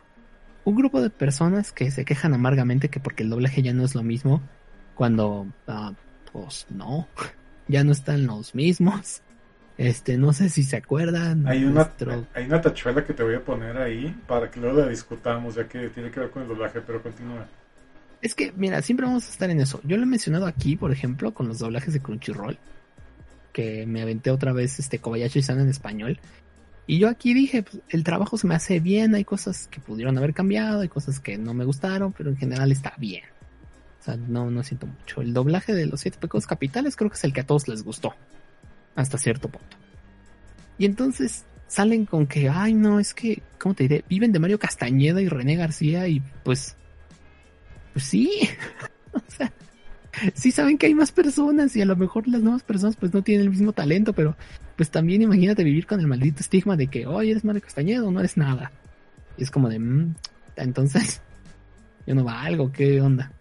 Un grupo de personas que se quejan amargamente que porque el doblaje ya no es lo mismo, cuando, ah, pues no, <laughs> ya no están los mismos. Este, no sé si se acuerdan. Hay una, nuestro- hay una tachuela que te voy a poner ahí para que luego la discutamos, ya que tiene que ver con el doblaje, pero continúa. Es que, mira, siempre vamos a estar en eso. Yo lo he mencionado aquí, por ejemplo, con los doblajes de Crunchyroll, que me aventé otra vez este Kobayashi-san en español. Y yo aquí dije, pues, el trabajo se me hace bien, hay cosas que pudieron haber cambiado, hay cosas que no me gustaron, pero en general está bien. O sea, no, no siento mucho. El doblaje de los siete pecados capitales creo que es el que a todos les gustó. Hasta cierto punto. Y entonces salen con que, ay no, es que, ¿cómo te diré? Viven de Mario Castañeda y René García y pues, pues sí. <laughs> o sea, sí saben que hay más personas y a lo mejor las nuevas personas pues no tienen el mismo talento, pero pues también imagínate vivir con el maldito estigma de que, oye, eres Mario Castañeda o no eres nada. Y es como de, "Mm, entonces, <laughs> yo no valgo, ¿qué onda?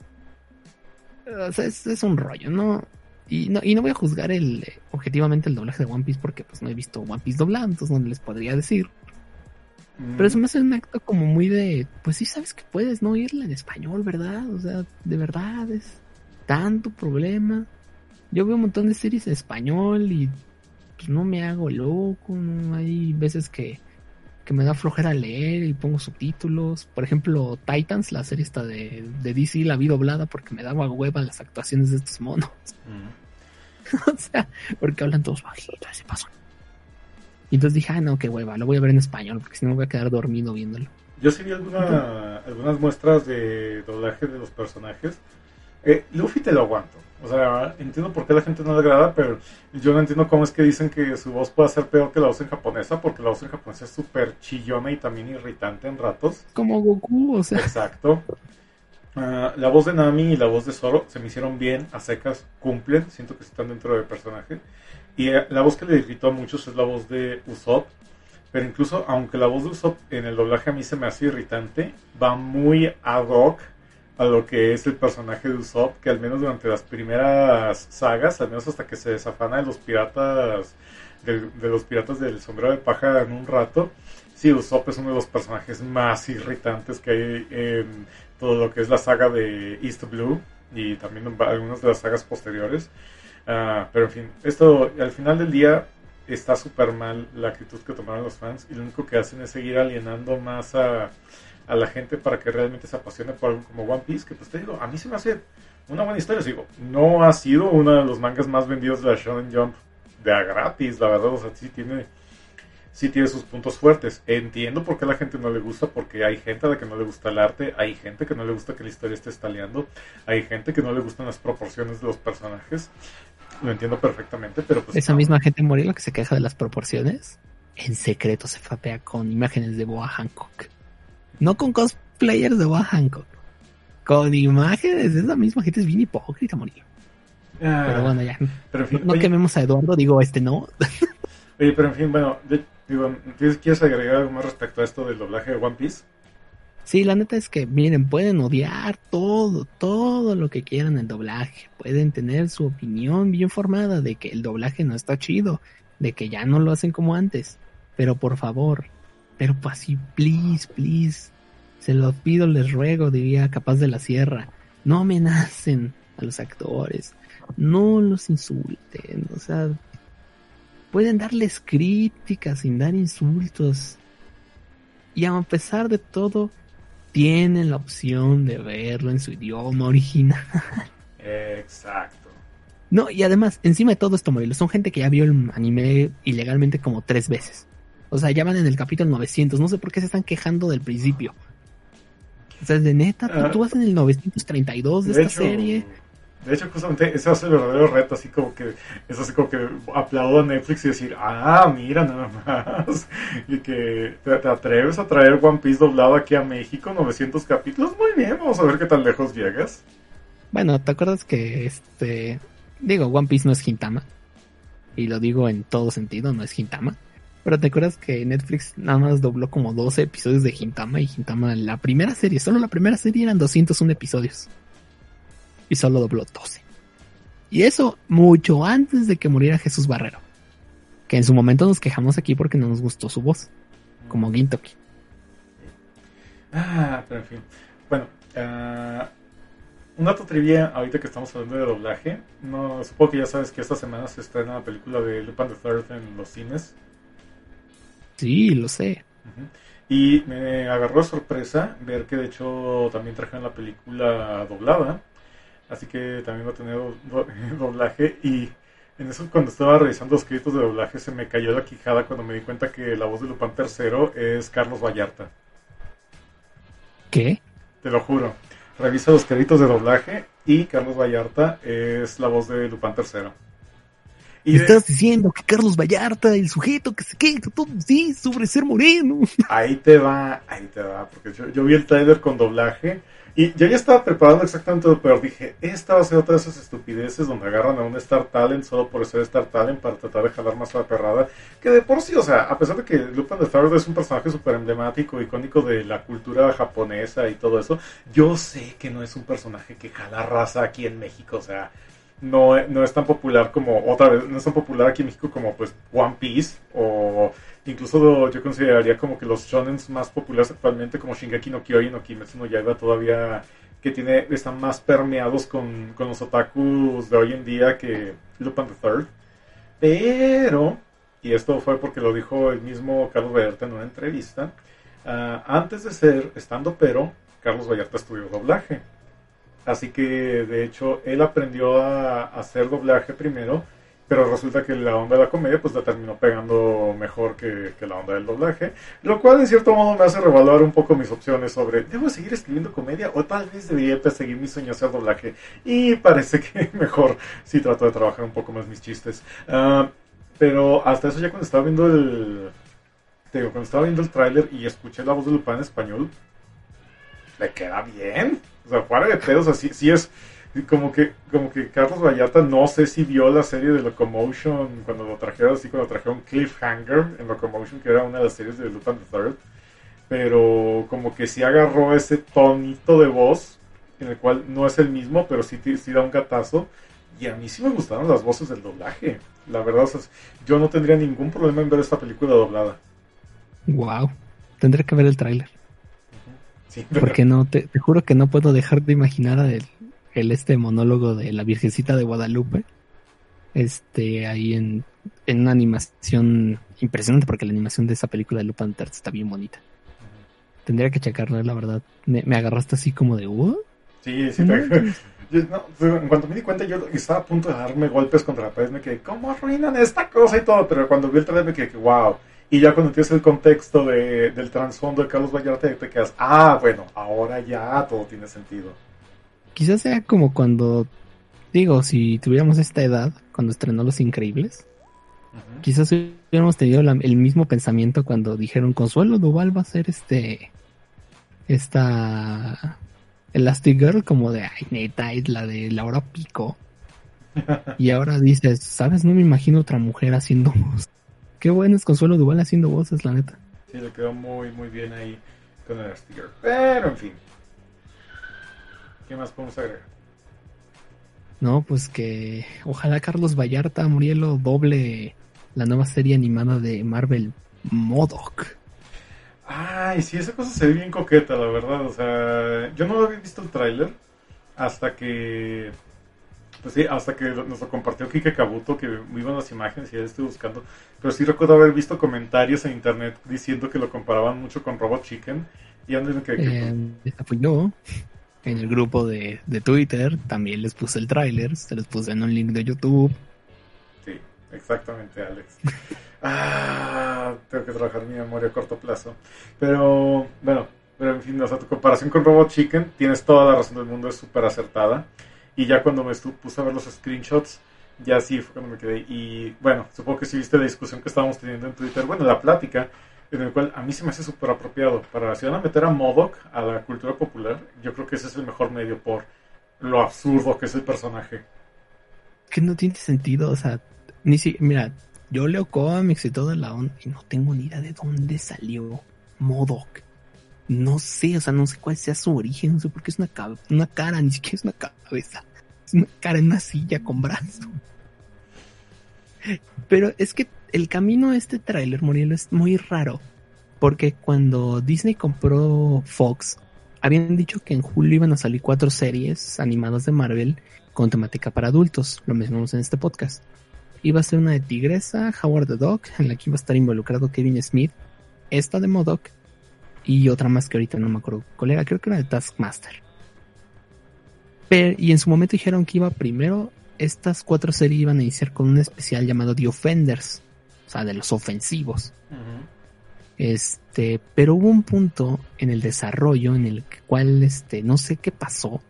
O sea, es, es un rollo, ¿no? Y no, y no voy a juzgar el eh, objetivamente el doblaje de One Piece porque pues no he visto One Piece doblado, entonces no les podría decir. Pero se me hace un acto como muy de, pues sí sabes que puedes no irla en español, ¿verdad? O sea, de verdad es tanto problema. Yo veo un montón de series en español y pues no me hago loco, ¿no? Hay veces que, que me da flojera leer y pongo subtítulos. Por ejemplo, Titans, la serie esta de, de DC, la vi doblada porque me daba hueva las actuaciones de estos monos. <laughs> O sea, porque hablan todos bajitos, así pasó. Y entonces dije, ah, no, qué hueva, lo voy a ver en español porque si no me voy a quedar dormido viéndolo. Yo sí vi alguna, algunas muestras de doblaje de los personajes. Eh, Luffy te lo aguanto. O sea, entiendo por qué a la gente no le agrada, pero yo no entiendo cómo es que dicen que su voz puede ser peor que la voz en japonesa, porque la voz en japonesa es súper chillona y también irritante en ratos. Como Goku, o sea, Exacto. Ah, la voz de Nami y la voz de Zoro se me hicieron bien, a secas, cumplen, siento que están dentro del personaje. Y eh, la voz que le irritó a muchos es la voz de Usopp. Pero incluso, aunque la voz de Usopp en el doblaje a mí se me hace irritante, va muy ad hoc a lo que es el personaje de Usopp, que al menos durante las primeras sagas, al menos hasta que se desafana de los piratas, de, los piratas del sombrero de paja en un rato, sí, Usopp es uno de los personajes más irritantes que hay en todo lo que es la saga de East Blue y también en algunas de las sagas posteriores. Ah, pero en fin, esto al final del día está súper mal la actitud que tomaron los fans y lo único que hacen es seguir alienando más a, a la gente para que realmente se apasione por algo como One Piece, que pues te digo, a mí se me hace una buena historia, digo, no ha sido uno de los mangas más vendidos de la Shonen Jump de a gratis, la verdad, o sea, sí tiene sí tiene sus puntos fuertes. Entiendo por qué a la gente no le gusta, porque hay gente a la que no le gusta el arte, hay gente que no le gusta que la historia esté estaleando, hay gente que no le gustan las proporciones de los personajes. Lo entiendo perfectamente, pero pues... esa no. misma gente morila que se queja de las proporciones, en secreto se fapea con imágenes de Boa Hancock. No con cosplayers de Boa Hancock. Con imágenes de esa misma gente es bien hipócrita, morir. Ah, Pero bueno, ya. pero en fin, No oye, quememos a Eduardo, digo, este no. <laughs> oye, pero en fin, bueno, de- digo, ¿tienes- ¿quieres agregar algo más respecto a esto del doblaje de One Piece? Sí, la neta es que, miren, pueden odiar todo, todo lo que quieran el doblaje. Pueden tener su opinión bien formada de que el doblaje no está chido. de que ya no lo hacen como antes. Pero por favor, pero pues así, please, please, se los pido, les ruego, diría Capaz de la Sierra, no amenacen a los actores, no los insulten, o sea, pueden darles críticas sin dar insultos. Y a pesar de todo, tienen la opción de verlo en su idioma original. Exacto. No, y además, encima de todo esto, Morelos, son gente que ya vio el anime ilegalmente como tres veces. O sea, ya van en el capítulo 900. No sé por qué se están quejando del principio. O sea, de neta, tú, Ah. tú vas en el 932 de, De esta hecho, serie. de hecho, justamente ese va a ser el verdadero reto, así como que es así como que aplaudo a Netflix y decir, ah, mira nada más, <laughs> y que te, te atreves a traer One Piece doblado aquí a México, 900 capítulos, muy bien, vamos a ver qué tan lejos llegas. Bueno, ¿te acuerdas que este. Digo, One Piece no es Gintama. Y lo digo en todo sentido, no es Gintama. Pero ¿te acuerdas que Netflix nada más dobló como 12 episodios de Gintama? Y Gintama, la primera serie, solo la primera serie eran 201 episodios. Y solo dobló 12. Y eso mucho antes de que muriera Jesús Barrero. Que en su momento nos quejamos aquí porque no nos gustó su voz. Como Gintoki. Ah, pero en fin. Bueno, ah, un dato trivia, ahorita que estamos hablando de doblaje. No, supongo que ya sabes que esta semana se estrena la película de Lupin the Third en los cines. Sí, lo sé. Y me agarró sorpresa ver que de hecho también trajeron la película doblada. Así que también va a tener do- do- <laughs> doblaje. Y en eso cuando estaba revisando los créditos de doblaje se me cayó la quijada cuando me di cuenta que la voz de Lupin III es Carlos Vallarta. ¿Qué? Te lo juro. Revisa los créditos de doblaje y Carlos Vallarta es la voz de Lupin III. Y Me de- estás diciendo que Carlos Vallarta, el sujeto que se queda todo sí sobre ser moreno. <laughs> Ahí te va, ahí te va, porque yo, yo vi el trailer con doblaje y yo ya estaba preparando exactamente lo peor. Dije, esta va a ser otra de esas estupideces donde agarran a un Star Talent solo por ser Star Talent para tratar de jalar más a la perrada. Que de por sí, o sea, a pesar de que Lupin the Third es un personaje súper emblemático, icónico de la cultura japonesa y todo eso, yo sé que no es un personaje que jala raza aquí en México, o sea, no, no es tan popular como, otra vez, no es tan popular aquí en México como pues One Piece o incluso yo consideraría como que los shonens más populares actualmente como Shingeki no Kyojin o Kimetsu no Yaiba todavía que tiene, están más permeados con, con los otakus de hoy en día que Lupin the Third. Pero, y esto fue porque lo dijo el mismo Carlos Vallarta en una entrevista, ah, antes de ser estando pero, Carlos Vallarta estudió doblaje. Así que de hecho él aprendió a, hacer doblaje primero, pero resulta que la onda de la comedia pues la terminó pegando mejor que, la onda del doblaje, lo cual en cierto modo me hace revaluar un poco mis opciones sobre, ¿debo seguir escribiendo comedia o tal vez debería perseguir mi sueño hacer doblaje? Y parece que <laughs> mejor si trato de trabajar un poco más mis chistes. Ah, pero hasta eso ya cuando estaba viendo el... Te digo, cuando estaba viendo el tráiler y escuché la voz de Lupin en español, le queda bien. O sea, fuera de pedos, así, sí es como que, como que Carlos Vallarta no sé si vio la serie de Locomotion cuando lo trajeron así, cuando trajeron Cliffhanger en Locomotion, que era una de las series de Lupin the Third. Pero como que sí agarró ese tonito de voz, en el cual no es el mismo, pero sí, sí da un gatazo. Y a mí sí me gustaron las voces del doblaje. La verdad, o sea, yo no tendría ningún problema en ver esta película doblada. Wow. Tendré que ver el tráiler. Sí, Porque no, te, te juro que no puedo dejar de imaginar el, el este monólogo de la Virgencita de Guadalupe. Este, ahí en, en una animación impresionante, porque la animación de esa película de Lupin Third está bien bonita. Tendría que checarla, la verdad. Me, me agarraste así como de, ¿what? Sí, sí. No te- <laughs> yo, no, pues, en cuanto me di cuenta, yo estaba a punto de darme golpes contra la pared. Me quedé, ¿cómo arruinan esta cosa y todo? Pero cuando vi el trailer me quedé, wow. Y ya cuando entiendes el contexto de, del trasfondo de Carlos Vallarta, te quedas, ah, bueno, ahora ya todo tiene sentido. Quizás sea como cuando, digo, si tuviéramos esta edad, cuando estrenó Los Increíbles, quizás hubiéramos tenido la- el mismo pensamiento cuando dijeron Consuelo Duval va a ser este, esta Elastic Girl, como de, ay, neta, es la de Laura Pico. <laughs> y ahora dices, ¿sabes? No me imagino otra mujer haciendo. Qué bueno es Consuelo Duval haciendo voces, la neta. Sí, le quedó muy, muy bien ahí con el sticker. Pero, en fin. ¿Qué más podemos agregar? No, pues que ojalá Carlos Vallarta, Murielo, doble la nueva serie animada de Marvel, Modoc. Ay, sí, esa cosa se ve bien coqueta, la verdad. O sea, yo no había visto el tráiler hasta que pues sí, hasta que nos lo compartió Kike Kabuto, que iban las imágenes y ya estoy buscando. Pero sí recuerdo haber visto comentarios en internet diciendo que lo comparaban mucho con Robot Chicken. Y andan que. Eh, fui yo. En el grupo de, de Twitter también les puse el tráiler, se los puse en un link de YouTube. Sí, exactamente, Alex. <laughs> ah, tengo que trabajar mi memoria a corto plazo. Pero, bueno, pero en fin, o sea, tu comparación con Robot Chicken, tienes toda la razón del mundo, es súper acertada. Y ya cuando me puse a ver los screenshots, ya sí fue cuando me quedé. Y bueno, supongo que sí viste la discusión que estábamos teniendo en Twitter, bueno, la plática, en el cual a mí se me hace súper apropiado. Para si van a meter a Modoc a la cultura popular, yo creo que ese es el mejor medio por lo absurdo que es el personaje. Que no tiene sentido, o sea, ni si, mira, yo leo cómics y todo la onda y no tengo ni idea de dónde salió Modoc no sé, o sea, no sé cuál sea su origen, no sé por qué es una, una cara, ni siquiera es una cabeza, cara en una silla con brazo. Pero es que el camino a este tráiler, Muriel, es muy raro, porque cuando Disney compró Fox, habían dicho que en julio iban a salir cuatro series animadas de Marvel con temática para adultos, lo mencionamos en este podcast. Iba a ser una de Tigresa, Howard the Dog, en la que iba a estar involucrado Kevin Smith, esta de Modoc y otra más que ahorita no me acuerdo cuál era, creo que era de Taskmaster. Pero, y en su momento dijeron que iba primero, estas cuatro series iban a iniciar con un especial llamado The Offenders, o sea, de los ofensivos. Este, pero hubo un punto en el desarrollo en el cual, este, no sé qué pasó,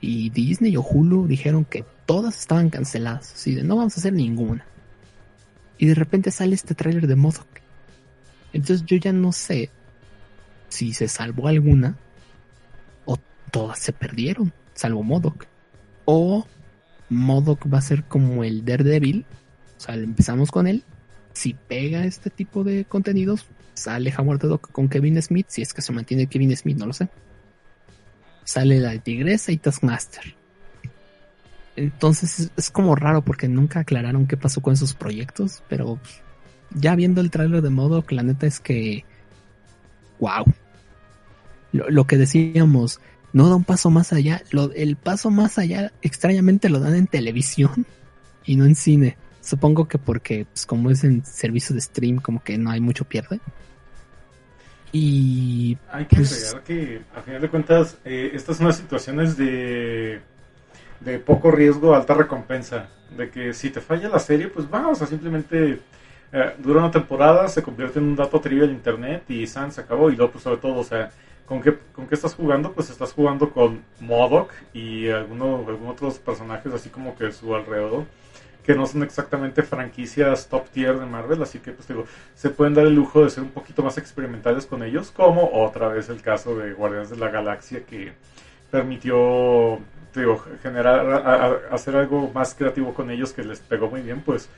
y Disney o Hulu dijeron que todas estaban canceladas, así de no vamos a hacer ninguna. Y de repente sale este tráiler de Modoc. Entonces yo ya no sé si se salvó alguna o todas se perdieron, salvo Modoc. O Modoc va a ser como el Daredevil, o sea, empezamos con él. Si pega este tipo de contenidos, sale Howard the con Kevin Smith, si es que se mantiene Kevin Smith, no lo sé. Sale la Tigresa y Taskmaster. Entonces es, como raro porque nunca aclararon qué pasó con esos proyectos, pero ya viendo el trailer de Modoc, la neta es que wow. Lo, que decíamos, no da un paso más allá. Lo, el paso más allá, extrañamente, lo dan en televisión y no en cine. Supongo que porque, pues, como es en servicio de stream, como que no hay mucho pierde. Y. Hay que pues, agregar que, a final de cuentas, eh, estas son las situaciones de. de poco riesgo, alta recompensa. De que si te falla la serie, pues vamos a simplemente eh, dura una temporada, se convierte en un dato trivial en internet y San se acabó. Y luego, pues sobre todo, o sea, ¿con qué, ¿con qué estás jugando? Pues estás jugando con Modoc y algunos algún otros personajes así como que su alrededor, que no son exactamente franquicias top tier de Marvel, así que pues digo, se pueden dar el lujo de ser un poquito más experimentales con ellos, como otra vez el caso de Guardianes de la Galaxia que permitió digo, generar, hacer algo más creativo con ellos que les pegó muy bien, pues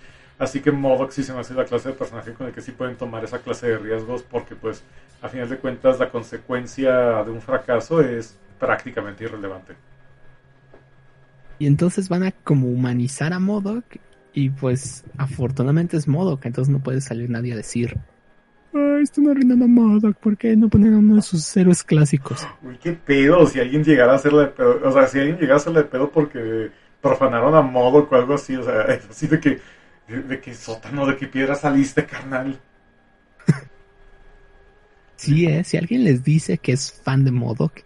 Así que Modoc sí se me hace la clase de personaje con el que sí pueden tomar esa clase de riesgos porque pues a final de cuentas la consecuencia de un fracaso es prácticamente irrelevante. Y entonces van a como humanizar a Modoc y pues afortunadamente es Modoc, entonces no puede salir nadie a decir Ay, están arruinando a Modoc, ¿por qué no ponen a uno de sus héroes clásicos? Uy, qué pedo, si alguien llegara a hacerle de pedo, o sea, si alguien llegara a hacerle de pedo porque profanaron a Modoc o algo así, o sea, <laughs> así de que ¿De, qué sótano, de qué piedra saliste, carnal? sí, eh, si alguien les dice que es fan de Modoc,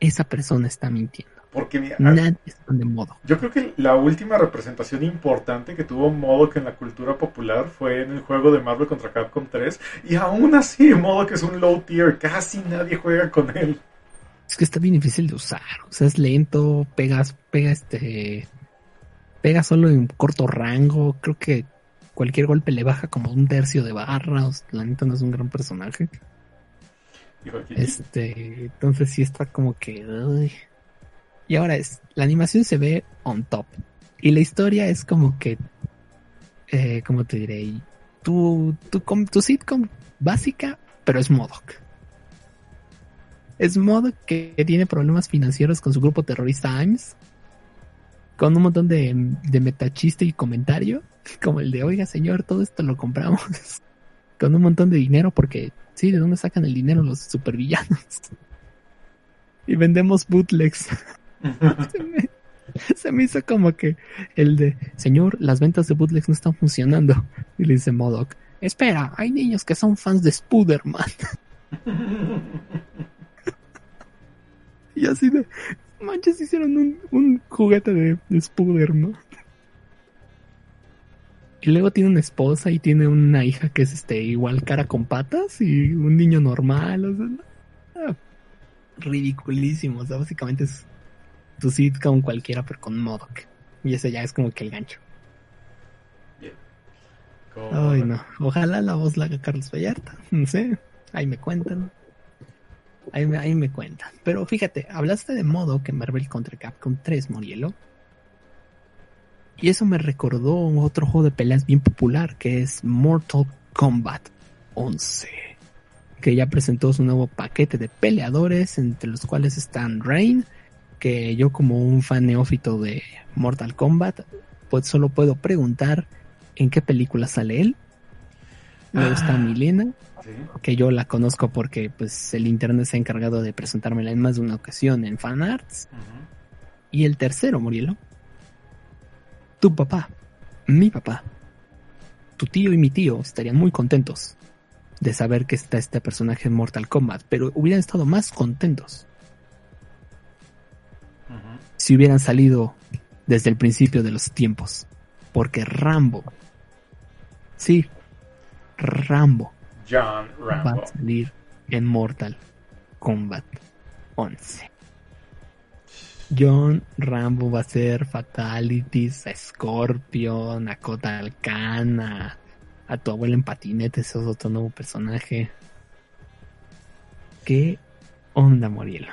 esa persona está mintiendo. Porque mira, nadie es fan de Modoc. Yo creo que la última representación importante que tuvo Modoc en la cultura popular fue en el juego de Marvel contra Capcom 3. Y aún así, Modoc es un low tier, casi nadie juega con él. Es que está bien difícil de usar. O sea, es lento, pegas, pega este pega solo en corto rango. Creo que cualquier golpe le baja como un tercio de barra. O sea, la neta no es un gran personaje. Este, entonces sí está como que. Y ahora es, la animación se ve on top. Y la historia es como que. Eh, ¿Cómo te diré? Tu, tu, tu sitcom básica, pero es Modoc. Es Modoc que tiene problemas financieros con su grupo terrorista AIMS con un montón de, de metachiste y comentario, <laughs> como el de, oiga señor, todo esto lo compramos <laughs> con un montón de dinero porque, sí, ¿de dónde sacan el dinero los supervillanos? <laughs> y vendemos bootlegs. se, me, se me hizo como que el de, señor, las ventas de bootlegs no están funcionando. Y le dice Modoc, espera, hay niños que son fans de Spooderman. y así de, manches, hicieron un, un juguete de, de Spooderman. Y luego tiene una esposa y tiene una hija que es este igual cara con patas y un niño normal. O sea, ah, ridiculísimo. O sea, básicamente es tu sitcom cualquiera, pero con Modoc. Y ese ya es como que el gancho. Ay, no. Ojalá la voz la haga Carlos Vallarta. No sé. Ahí me cuentan. Ahí me, ahí me cuentan. Pero fíjate, hablaste de Modoc en Marvel contra Capcom 3, Morielo. Y eso me recordó otro juego de peleas bien popular que es Mortal Kombat 11. Que ya presentó su nuevo paquete de peleadores, entre los cuales están Rain, que yo como un fan neófito de Mortal Kombat, pues solo puedo preguntar en qué película sale él. Luego está Ah. Milena, Sí. que yo la conozco porque pues el internet se ha encargado de presentármela en más de una ocasión en fanarts. Ujú. Y el tercero, Murielo. Tu papá, mi papá, tu tío y mi tío estarían muy contentos de saber que está este personaje en Mortal Kombat, pero hubieran estado más contentos si hubieran salido desde el principio de los tiempos. Porque Rambo, sí, Rambo John va Rambo. a salir en Mortal Kombat 11. John Rambo va a ser Fatalities, a Scorpion, a Kota a, tu abuela en patinetes, ese es otro nuevo personaje. ¿Qué onda, Morielo?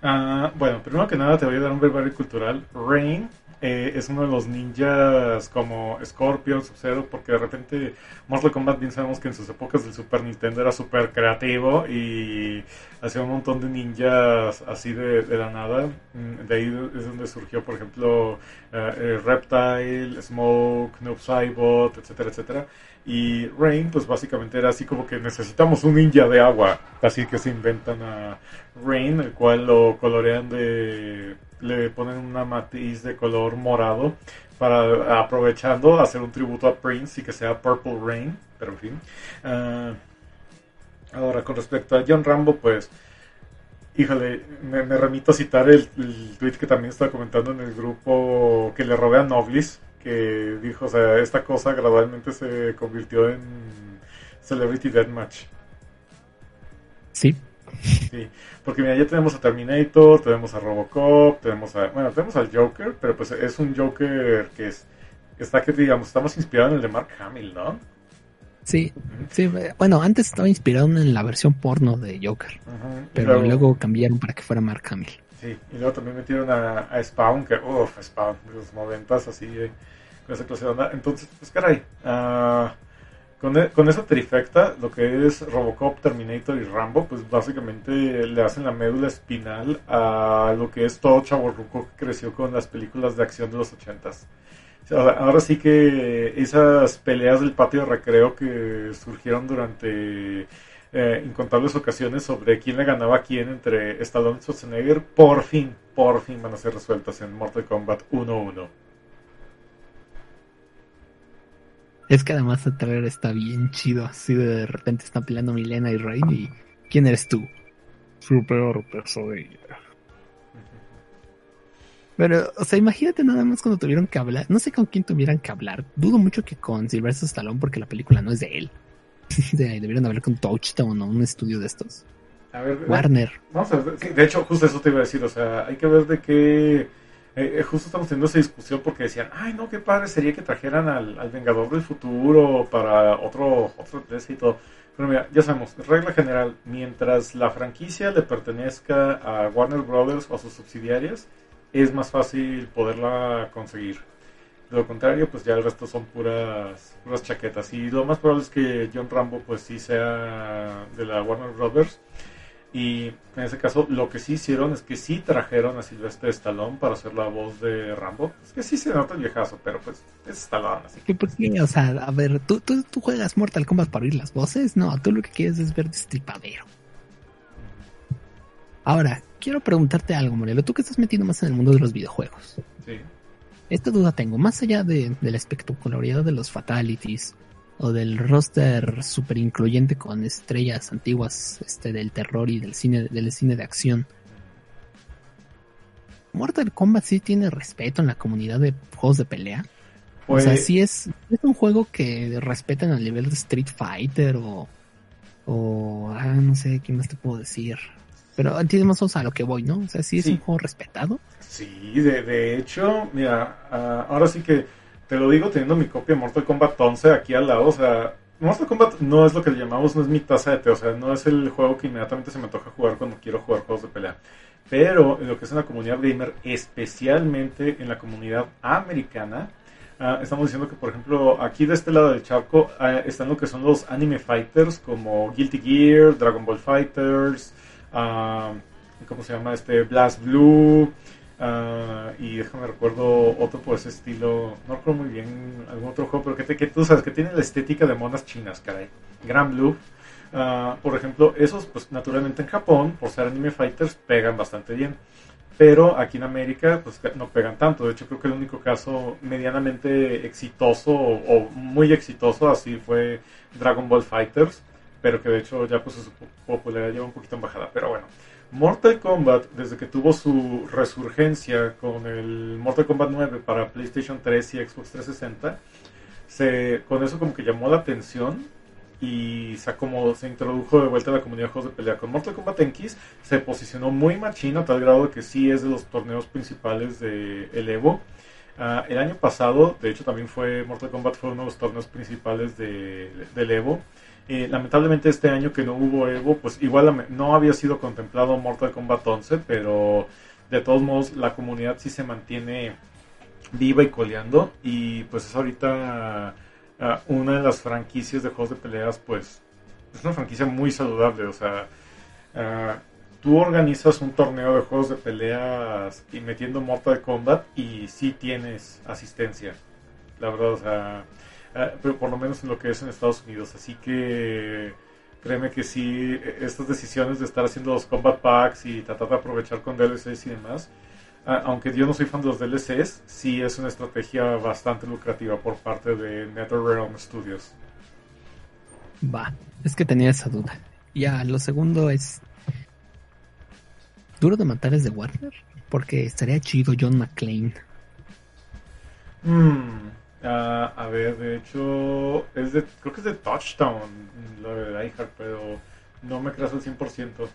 Ah, bueno, primero que nada te voy a dar un brevario cultural. Rain eh, es uno de los ninjas como Scorpion, Sub-Zero, porque de repente Mortal Kombat bien sabemos que en sus épocas del Super Nintendo era súper creativo y hacía un montón de ninjas así de, de la nada. Mm, De ahí es donde surgió, por ejemplo, eh, eh, Reptile, Smoke, Noob Saibot, etcétera, etcétera. Y Rain, pues básicamente era así como que necesitamos un ninja de agua. Así que se inventan a Rain, el cual lo colorean de. Le ponen una matiz de color morado para aprovechando hacer un tributo a Prince y que sea Purple Rain. Pero en fin. Ah, ahora, con respecto a John Rambo, pues. Híjole, me, remito a citar el, el tweet que también estaba comentando en el grupo que le robé a Noblis, que dijo, o sea, esta cosa gradualmente se convirtió en Celebrity Deathmatch. Sí, Sí, porque mira, ya tenemos a Terminator, tenemos a Robocop, tenemos a, bueno, tenemos al Joker, pero pues es un Joker que es, está que digamos, está más inspirado en el de Mark Hamill, ¿no? sí, sí. Bueno, antes estaba inspirado en la versión porno de Joker, pero luego cambiaron para que fuera Mark Hamill. Sí, y luego también metieron a, a Spawn, que, uff, Spawn, de los noventas, así, eh, con esa clase de onda. Entonces, pues caray, ah, con, e- con esa trifecta, lo que es Robocop, Terminator y Rambo, pues básicamente le hacen la médula espinal a lo que es todo chavorruco que creció con las películas de acción de los ochentas. Sea, ahora sí que esas peleas del patio de recreo que surgieron durante eh, incontables ocasiones sobre quién le ganaba a quién entre Stallone y Schwarzenegger, por fin, por fin van a ser resueltas en Mortal Kombat 1-1. Es que además el trailer está bien chido, así de repente están peleando Milena y Rain y ¿quién eres tú? Su peor pesadilla. Pero, o sea, imagínate nada más cuando tuvieron que hablar, no sé con quién tuvieran que hablar, dudo mucho que con Sylvester Stallone porque la película no es de él. <laughs> De- Debieron hablar con Touchstone o un estudio de estos. A ver, Warner. Vamos a ver, de hecho, justo eso te iba a decir, o sea, hay que ver de qué... eh, eh, justo estamos teniendo esa discusión porque decían, ay, no, qué padre sería que trajeran al, al Vengador del Futuro para otro, otro y todo. Pero mira, ya sabemos, regla general, mientras la franquicia le pertenezca a Warner Brothers o a sus subsidiarias, es más fácil poderla conseguir. De lo contrario, pues ya el resto son puras, puras chaquetas. Y lo más probable es que John Rambo, pues sí sea de la Warner Brothers. Y en ese caso, lo que sí hicieron es que sí trajeron a Silvestre Stallone para hacer la voz de Rambo. Es que sí se nota el viejazo, pero pues es Stallone, así que... ¿Por qué? O sea, a ver, ¿tú, tú, tú juegas Mortal Kombat para oír las voces? No, tú lo que quieres es ver destripadero. Ahora, quiero preguntarte algo, Morelo. Tú que estás metiendo más en el mundo de los videojuegos. Sí. Esta duda tengo. Más allá de, de la espectacularidad de los fatalities o del roster super incluyente con estrellas antiguas este del terror y del cine del cine de acción. Mortal Kombat sí tiene respeto en la comunidad de juegos de pelea. o sea, Pues- sí es, es un juego que respetan al nivel de Street Fighter o o ah, no sé qué más te puedo decir. Pero entiendes más a lo que voy, ¿no? O sea, sí es Sí. un juego respetado. Sí, de, de hecho, mira, ah, ahora sí que te lo digo teniendo mi copia Mortal Kombat 11 aquí al lado, o sea, Mortal Kombat no es lo que le llamamos, no es mi taza de té, o sea, no es el juego que inmediatamente se me toca jugar cuando quiero jugar juegos de pelea. Pero lo que es en la comunidad gamer, especialmente en la comunidad americana, ah, estamos diciendo que, por ejemplo, aquí de este lado del charco ah, están lo que son los anime fighters como Guilty Gear, Dragon Ball Fighters, ah, ¿cómo se llama? Este Blast Blue. Ah, y déjame recuerdo otro por ese estilo, no recuerdo muy bien algún otro juego, pero que, te- que tú sabes que tiene la estética de monas chinas, caray. Gran Blue. Ah, por ejemplo, esos, pues naturalmente en Japón, por ser anime fighters, pegan bastante bien. Pero aquí en América, pues no pegan tanto. De hecho, creo que el único caso medianamente exitoso o, o muy exitoso así fue Dragon Ball Fighters. Pero que de hecho ya pues su popularidad lleva un poquito en bajada. Pero bueno, Mortal Kombat, desde que tuvo su resurgencia con el Mortal Kombat 9 para PlayStation 3 y Xbox 360, se, con eso como que llamó la atención y se se introdujo de vuelta a la comunidad de juegos de pelea. Con Mortal Kombat X se posicionó muy machino a tal grado que sí es de los torneos principales de el Evo. Ah, el año pasado, de hecho también fue Mortal Kombat fue uno de los torneos principales de, del Evo. Eh, lamentablemente este año que no hubo Evo, pues igual no había sido contemplado Mortal Kombat 11, pero de todos modos la comunidad sí se mantiene viva y coleando. Y pues es ahorita ah, una de las franquicias de juegos de peleas, pues es una franquicia muy saludable, o sea, ah, tú organizas un torneo de juegos de peleas y metiendo Mortal Kombat y sí tienes asistencia, la verdad, o sea, pero por lo menos en lo que es en Estados Unidos, así que créeme que sí, e- estas decisiones de estar haciendo los combat packs y tratar de aprovechar con DLCs y demás, Ah, aunque yo no soy fan de los DLCs, sí es una estrategia bastante lucrativa por parte de NetherRealm Studios. Va, es que tenía esa duda. Ya, lo segundo es. Duro de matar es de Warner, porque estaría chido John McClane. Hmm, ah, a ver, de hecho, es de, creo que es de Touchdown, lo de Diehard, pero no me creas al 100%.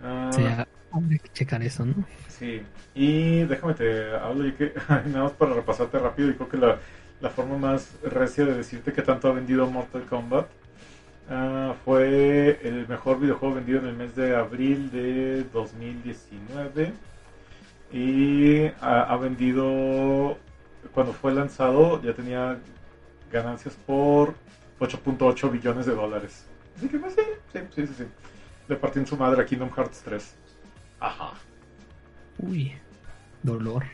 Ah, O sea, habría que checar eso, ¿no? Sí, y déjame te hablo y que <laughs> nada más para repasarte rápido y creo que la, la forma más recia de decirte que tanto ha vendido Mortal Kombat ah, fue el mejor videojuego vendido en el mes de abril de 2019 y ha, ha vendido cuando fue lanzado ya tenía ganancias por 8.8 billones de dólares. Así que pues sí, sí, sí, sí, sí. Le partió en su madre a Kingdom Hearts 3. Ajá. Uy, dolor.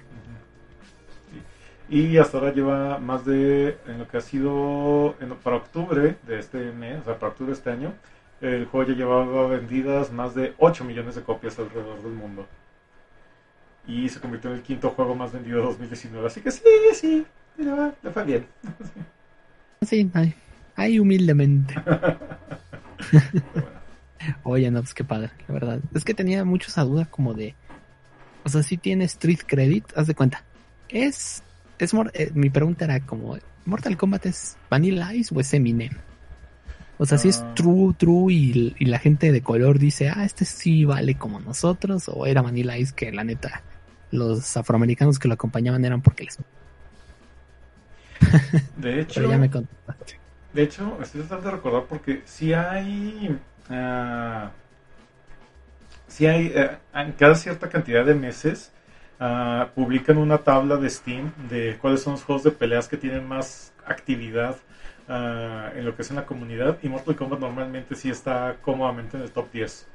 Y hasta ahora lleva más de, en lo que ha sido, en- para octubre de este mes, o sea, para octubre de este año, el juego ya llevaba vendidas más de 8 millones de copias alrededor del mundo. Y se convirtió en el quinto juego más vendido de 2019. Así que sí, sí, le, va- le fue bien. <laughs> Sí, ay, ay, humildemente. Bueno. <laughs> Oye, no, pues qué padre, la verdad. Es que tenía mucho esa duda como de... O sea, si tiene Street Credit, haz de cuenta. Es... es eh, mi pregunta era como... ¿Mortal Kombat es Vanilla Ice o es Eminem? O sea, si es Ah. true, true y, y la gente de color dice, ah, este sí vale como nosotros, o era Vanilla Ice que la neta, los afroamericanos que lo acompañaban eran porque les... <laughs> De hecho, ya me contaste. De hecho, estoy tratando de recordar porque si hay. ah, si hay. eh, en cada cierta cantidad de meses. ah, publican una tabla de Steam de cuáles son los juegos de peleas que tienen más actividad ah, en lo que es en la comunidad. Y Mortal Kombat normalmente sí está cómodamente en el top 10.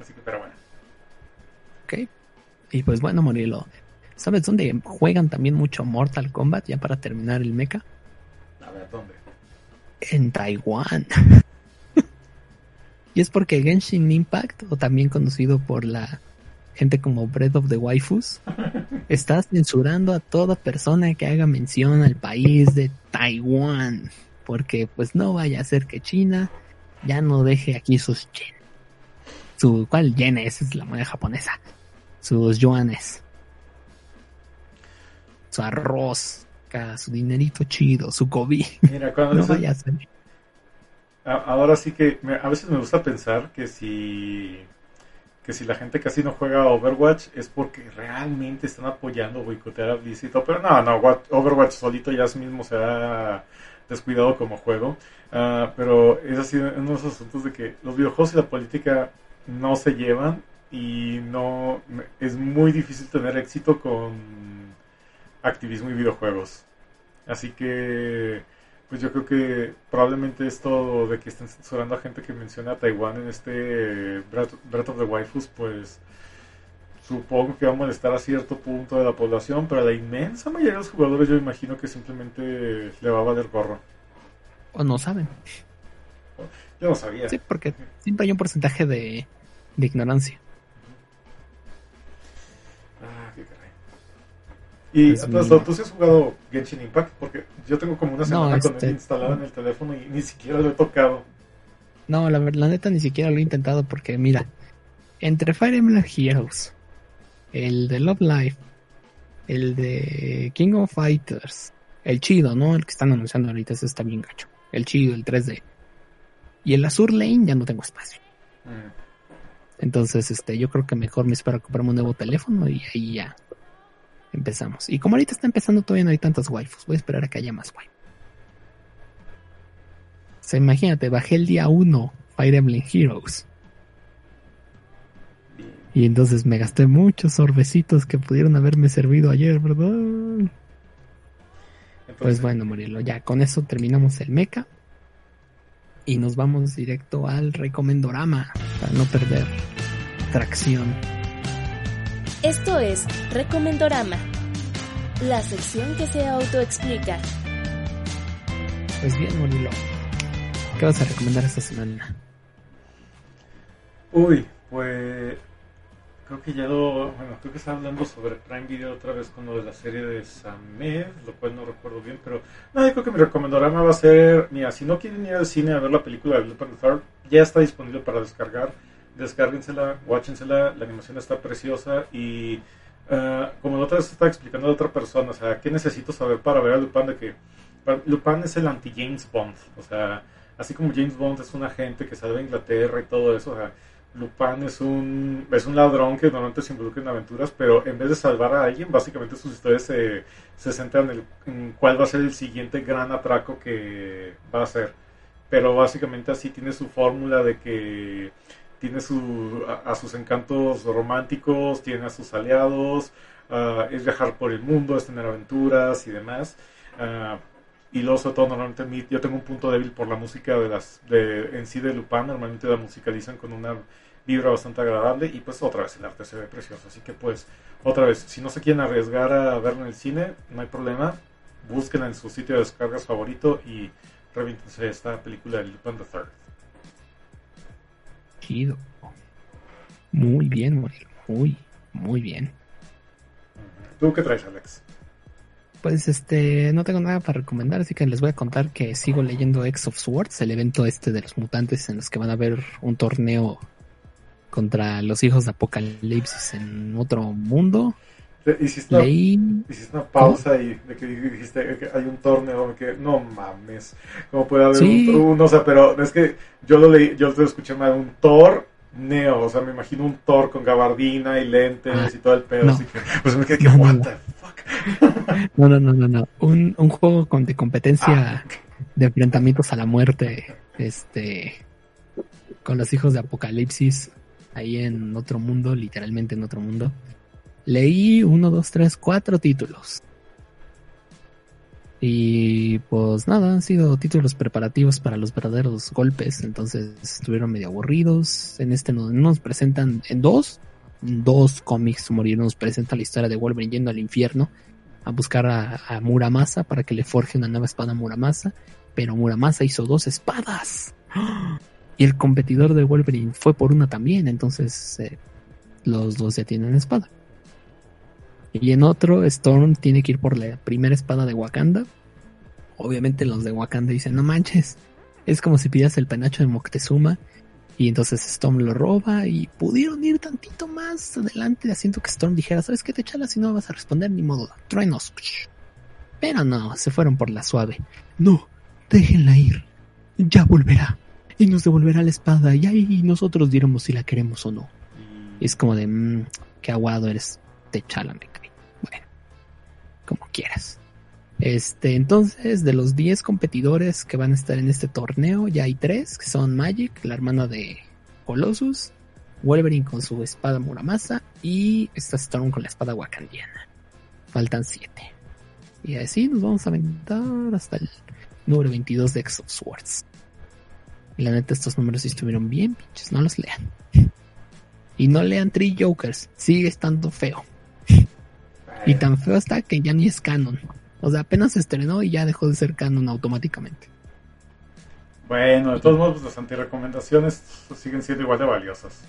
Así que, pero bueno. Ok. Y pues bueno, Morilo. ¿Sabes dónde juegan también mucho Mortal Kombat ya para terminar el mecha? A ver, ¿dónde? En Taiwán. <laughs> y es porque Genshin Impact, o también conocido por la gente como Breath of the Waifus, <laughs> está censurando a toda persona que haga mención al país de Taiwán. Porque pues no vaya a ser que China ya no deje aquí sus yen. Su, ¿cuál yen? Esa es la moneda japonesa. Sus yuanes. Su arroz. Su dinerito chido. Su kobe. Mira, cuando <laughs> No vaya a Ahora sí que me- a veces me gusta pensar que si que si la gente casi no juega Overwatch es porque realmente están apoyando boicotear a Blizzard pero no, no, Wat- Overwatch solito ya mismo se ha descuidado como juego, Ah, pero es así uno de esos asuntos de que los videojuegos y la política no se llevan y no es muy difícil tener éxito con activismo y videojuegos. Así que pues yo creo que probablemente esto de que estén censurando a gente que menciona a Taiwán en este Breath, of the Waifus, pues supongo que va a molestar a cierto punto de la población, pero a la inmensa mayoría de los jugadores yo imagino que simplemente le va a valer gorro. O no saben. Yo no sabía. Sí, porque siempre hay un porcentaje de, de ignorancia. Y Pues. ¿tú sí has jugado Genshin Impact? Porque yo tengo como una semana con este- él instalado en el teléfono y ni siquiera lo he tocado. No, la, ver- la neta ni siquiera lo he intentado porque, mira, entre Fire Emblem Heroes, el de Love Life, el de King of Fighters, el chido, ¿no? El que están anunciando ahorita, ese está bien gacho. El chido, el 3D. Y el Azur Lane ya no tengo espacio. Mm. Entonces, este, yo creo que mejor me espero a comprarme un nuevo teléfono y ahí ya empezamos. Y como ahorita está empezando, todavía no hay tantas waifus. Voy a esperar a que haya más waifus. O sea, imagínate, bajé el día 1 Fire Emblem Heroes. Y entonces me gasté muchos sorbecitos que pudieron haberme servido ayer, ¿verdad? Pues bueno, Murilo, ya con eso terminamos el mecha. Y nos vamos directo al recomendorama para no perder tracción. Esto es Recomendorama, la sección que se autoexplica. Pues bien, Murilo. ¿Qué vas a recomendar esta semana? Uy, pues creo que ya lo, bueno, creo que estaba hablando sobre Prime Video otra vez con lo de la serie de Samed, lo cual no recuerdo bien, pero no, yo creo que mi recomendorama va a ser, mira, si no quieren ir al cine a ver la película de Lupin the Third, ya está disponible para descargar, descárguensela, watchensela, la animación está preciosa y eh, como la otra estaba explicando a otra persona, o sea, ¿qué necesito saber para ver a Lupin de que Lupin es el anti-James Bond, o sea, así como James Bond es un agente que sale de Inglaterra y todo eso, o sea, Lupin es un, es un ladrón que normalmente se involucra en aventuras, pero en vez de salvar a alguien, básicamente sus historias se, se centran en, el- en cuál va a ser el siguiente gran atraco que va a hacer. Pero básicamente así tiene su fórmula de que tiene su, a, sus encantos románticos, tiene a sus aliados, ah, es viajar por el mundo, es tener aventuras y demás. Ah, y luego sobre todo normalmente mi- yo tengo un punto débil por la música de las de en sí de Lupin. Normalmente la musicalizan con una vibra bastante agradable y pues otra vez el arte se ve precioso. Así que pues otra vez si no se quieren arriesgar a verlo en el cine no hay problema. Búsquenla en su sitio de descargas favorito y reviéntense esta película de Lupin the Third Chido. Muy bien. Muy, muy bien. ¿tú qué traes Alex? Pues este, no tengo nada para recomendar, así que les voy a contar que sigo leyendo X of Swords, el evento este de los mutantes en los que van a ver un torneo contra los hijos de Apocalipsis en otro mundo. Te- hiciste una, Leí, hiciste una pausa y de que dijiste que hay un torneo que no mames cómo puede haber Sí. un, un- o sea pero es que yo lo leí yo lo escuché mal un Thor Neo, o sea, me imagino un Thor con gabardina y lentes Ah, y todo el pedo, no. así que, pues me quedé que, No, what no. the fuck. <laughs> no, no, no, no, no, un, un juego con de competencia de enfrentamientos a la muerte, este, con los hijos de Apocalipsis, ahí en otro mundo, literalmente en otro mundo. Leí uno, dos, tres, cuatro títulos. Y pues nada, han sido títulos preparativos para los verdaderos golpes, entonces estuvieron medio aburridos. En este no, nos presentan en dos, dos cómics morir nos presenta la historia de Wolverine yendo al infierno a buscar a, a, Muramasa para que le forje una nueva espada a Muramasa, pero Muramasa hizo dos espadas. Y el competidor de Wolverine fue por una también, entonces eh, los dos ya tienen espada. Y en otro, Storm tiene que ir por la primera espada de Wakanda. Obviamente los de Wakanda dicen, no manches, es como si pidas el penacho de Moctezuma. Y entonces Storm lo roba y pudieron ir tantito más adelante haciendo que Storm dijera, ¿sabes qué te chalas si no vas a responder ni modo? Truenos. Pero no, se fueron por la suave. No, déjenla ir. Ya volverá. Y nos devolverá la espada y ahí nosotros diremos si la queremos o no. Y es como de, mmm, qué aguado eres. Te chala, me cae. Bueno, como quieras. Este, entonces, de los 10 competidores que van a estar en este torneo, ya hay 3, que son Magic, la hermana de Colossus, Wolverine con su espada Muramasa y esta Storm con la espada wakandiana. Faltan 7. Y así nos vamos a aventar hasta el número 22 de Exo Swords. Y la neta, estos números sí estuvieron bien, pinches, no los lean. <laughs> Y no lean Three Jokers, sigue estando feo. Y tan feo está que ya ni es canon. O sea, apenas se estrenó y ya dejó de ser canon automáticamente. Bueno, de todos modos, las antirecomendaciones siguen siendo igual de valiosas.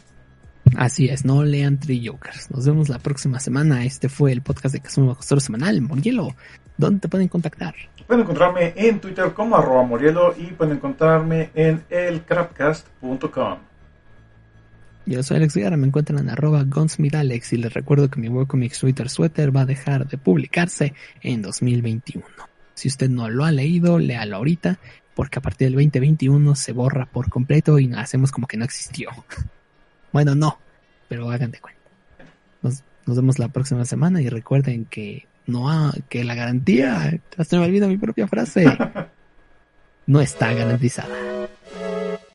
Así es, no lean Three Jokers. Nos vemos la próxima semana. Este fue el podcast de Kazuma Costero Semanal. Morielo, ¿dónde te pueden contactar? Pueden encontrarme en Twitter como arroba Morielo y pueden encontrarme en elcrapcast.com. Yo soy Alex Guerra, me encuentran en arroba gunsmithalex y les recuerdo que mi webcomics Twitter Sweater va a dejar de publicarse en 2021. Si usted no lo ha leído, léalo ahorita, porque a partir del 2021 se borra por completo y hacemos como que no existió. <laughs> bueno, no, pero hagan de cuenta. Nos, nos vemos la próxima semana y recuerden que no ha, que la garantía, hasta me olvida mi propia frase, <laughs> no está garantizada.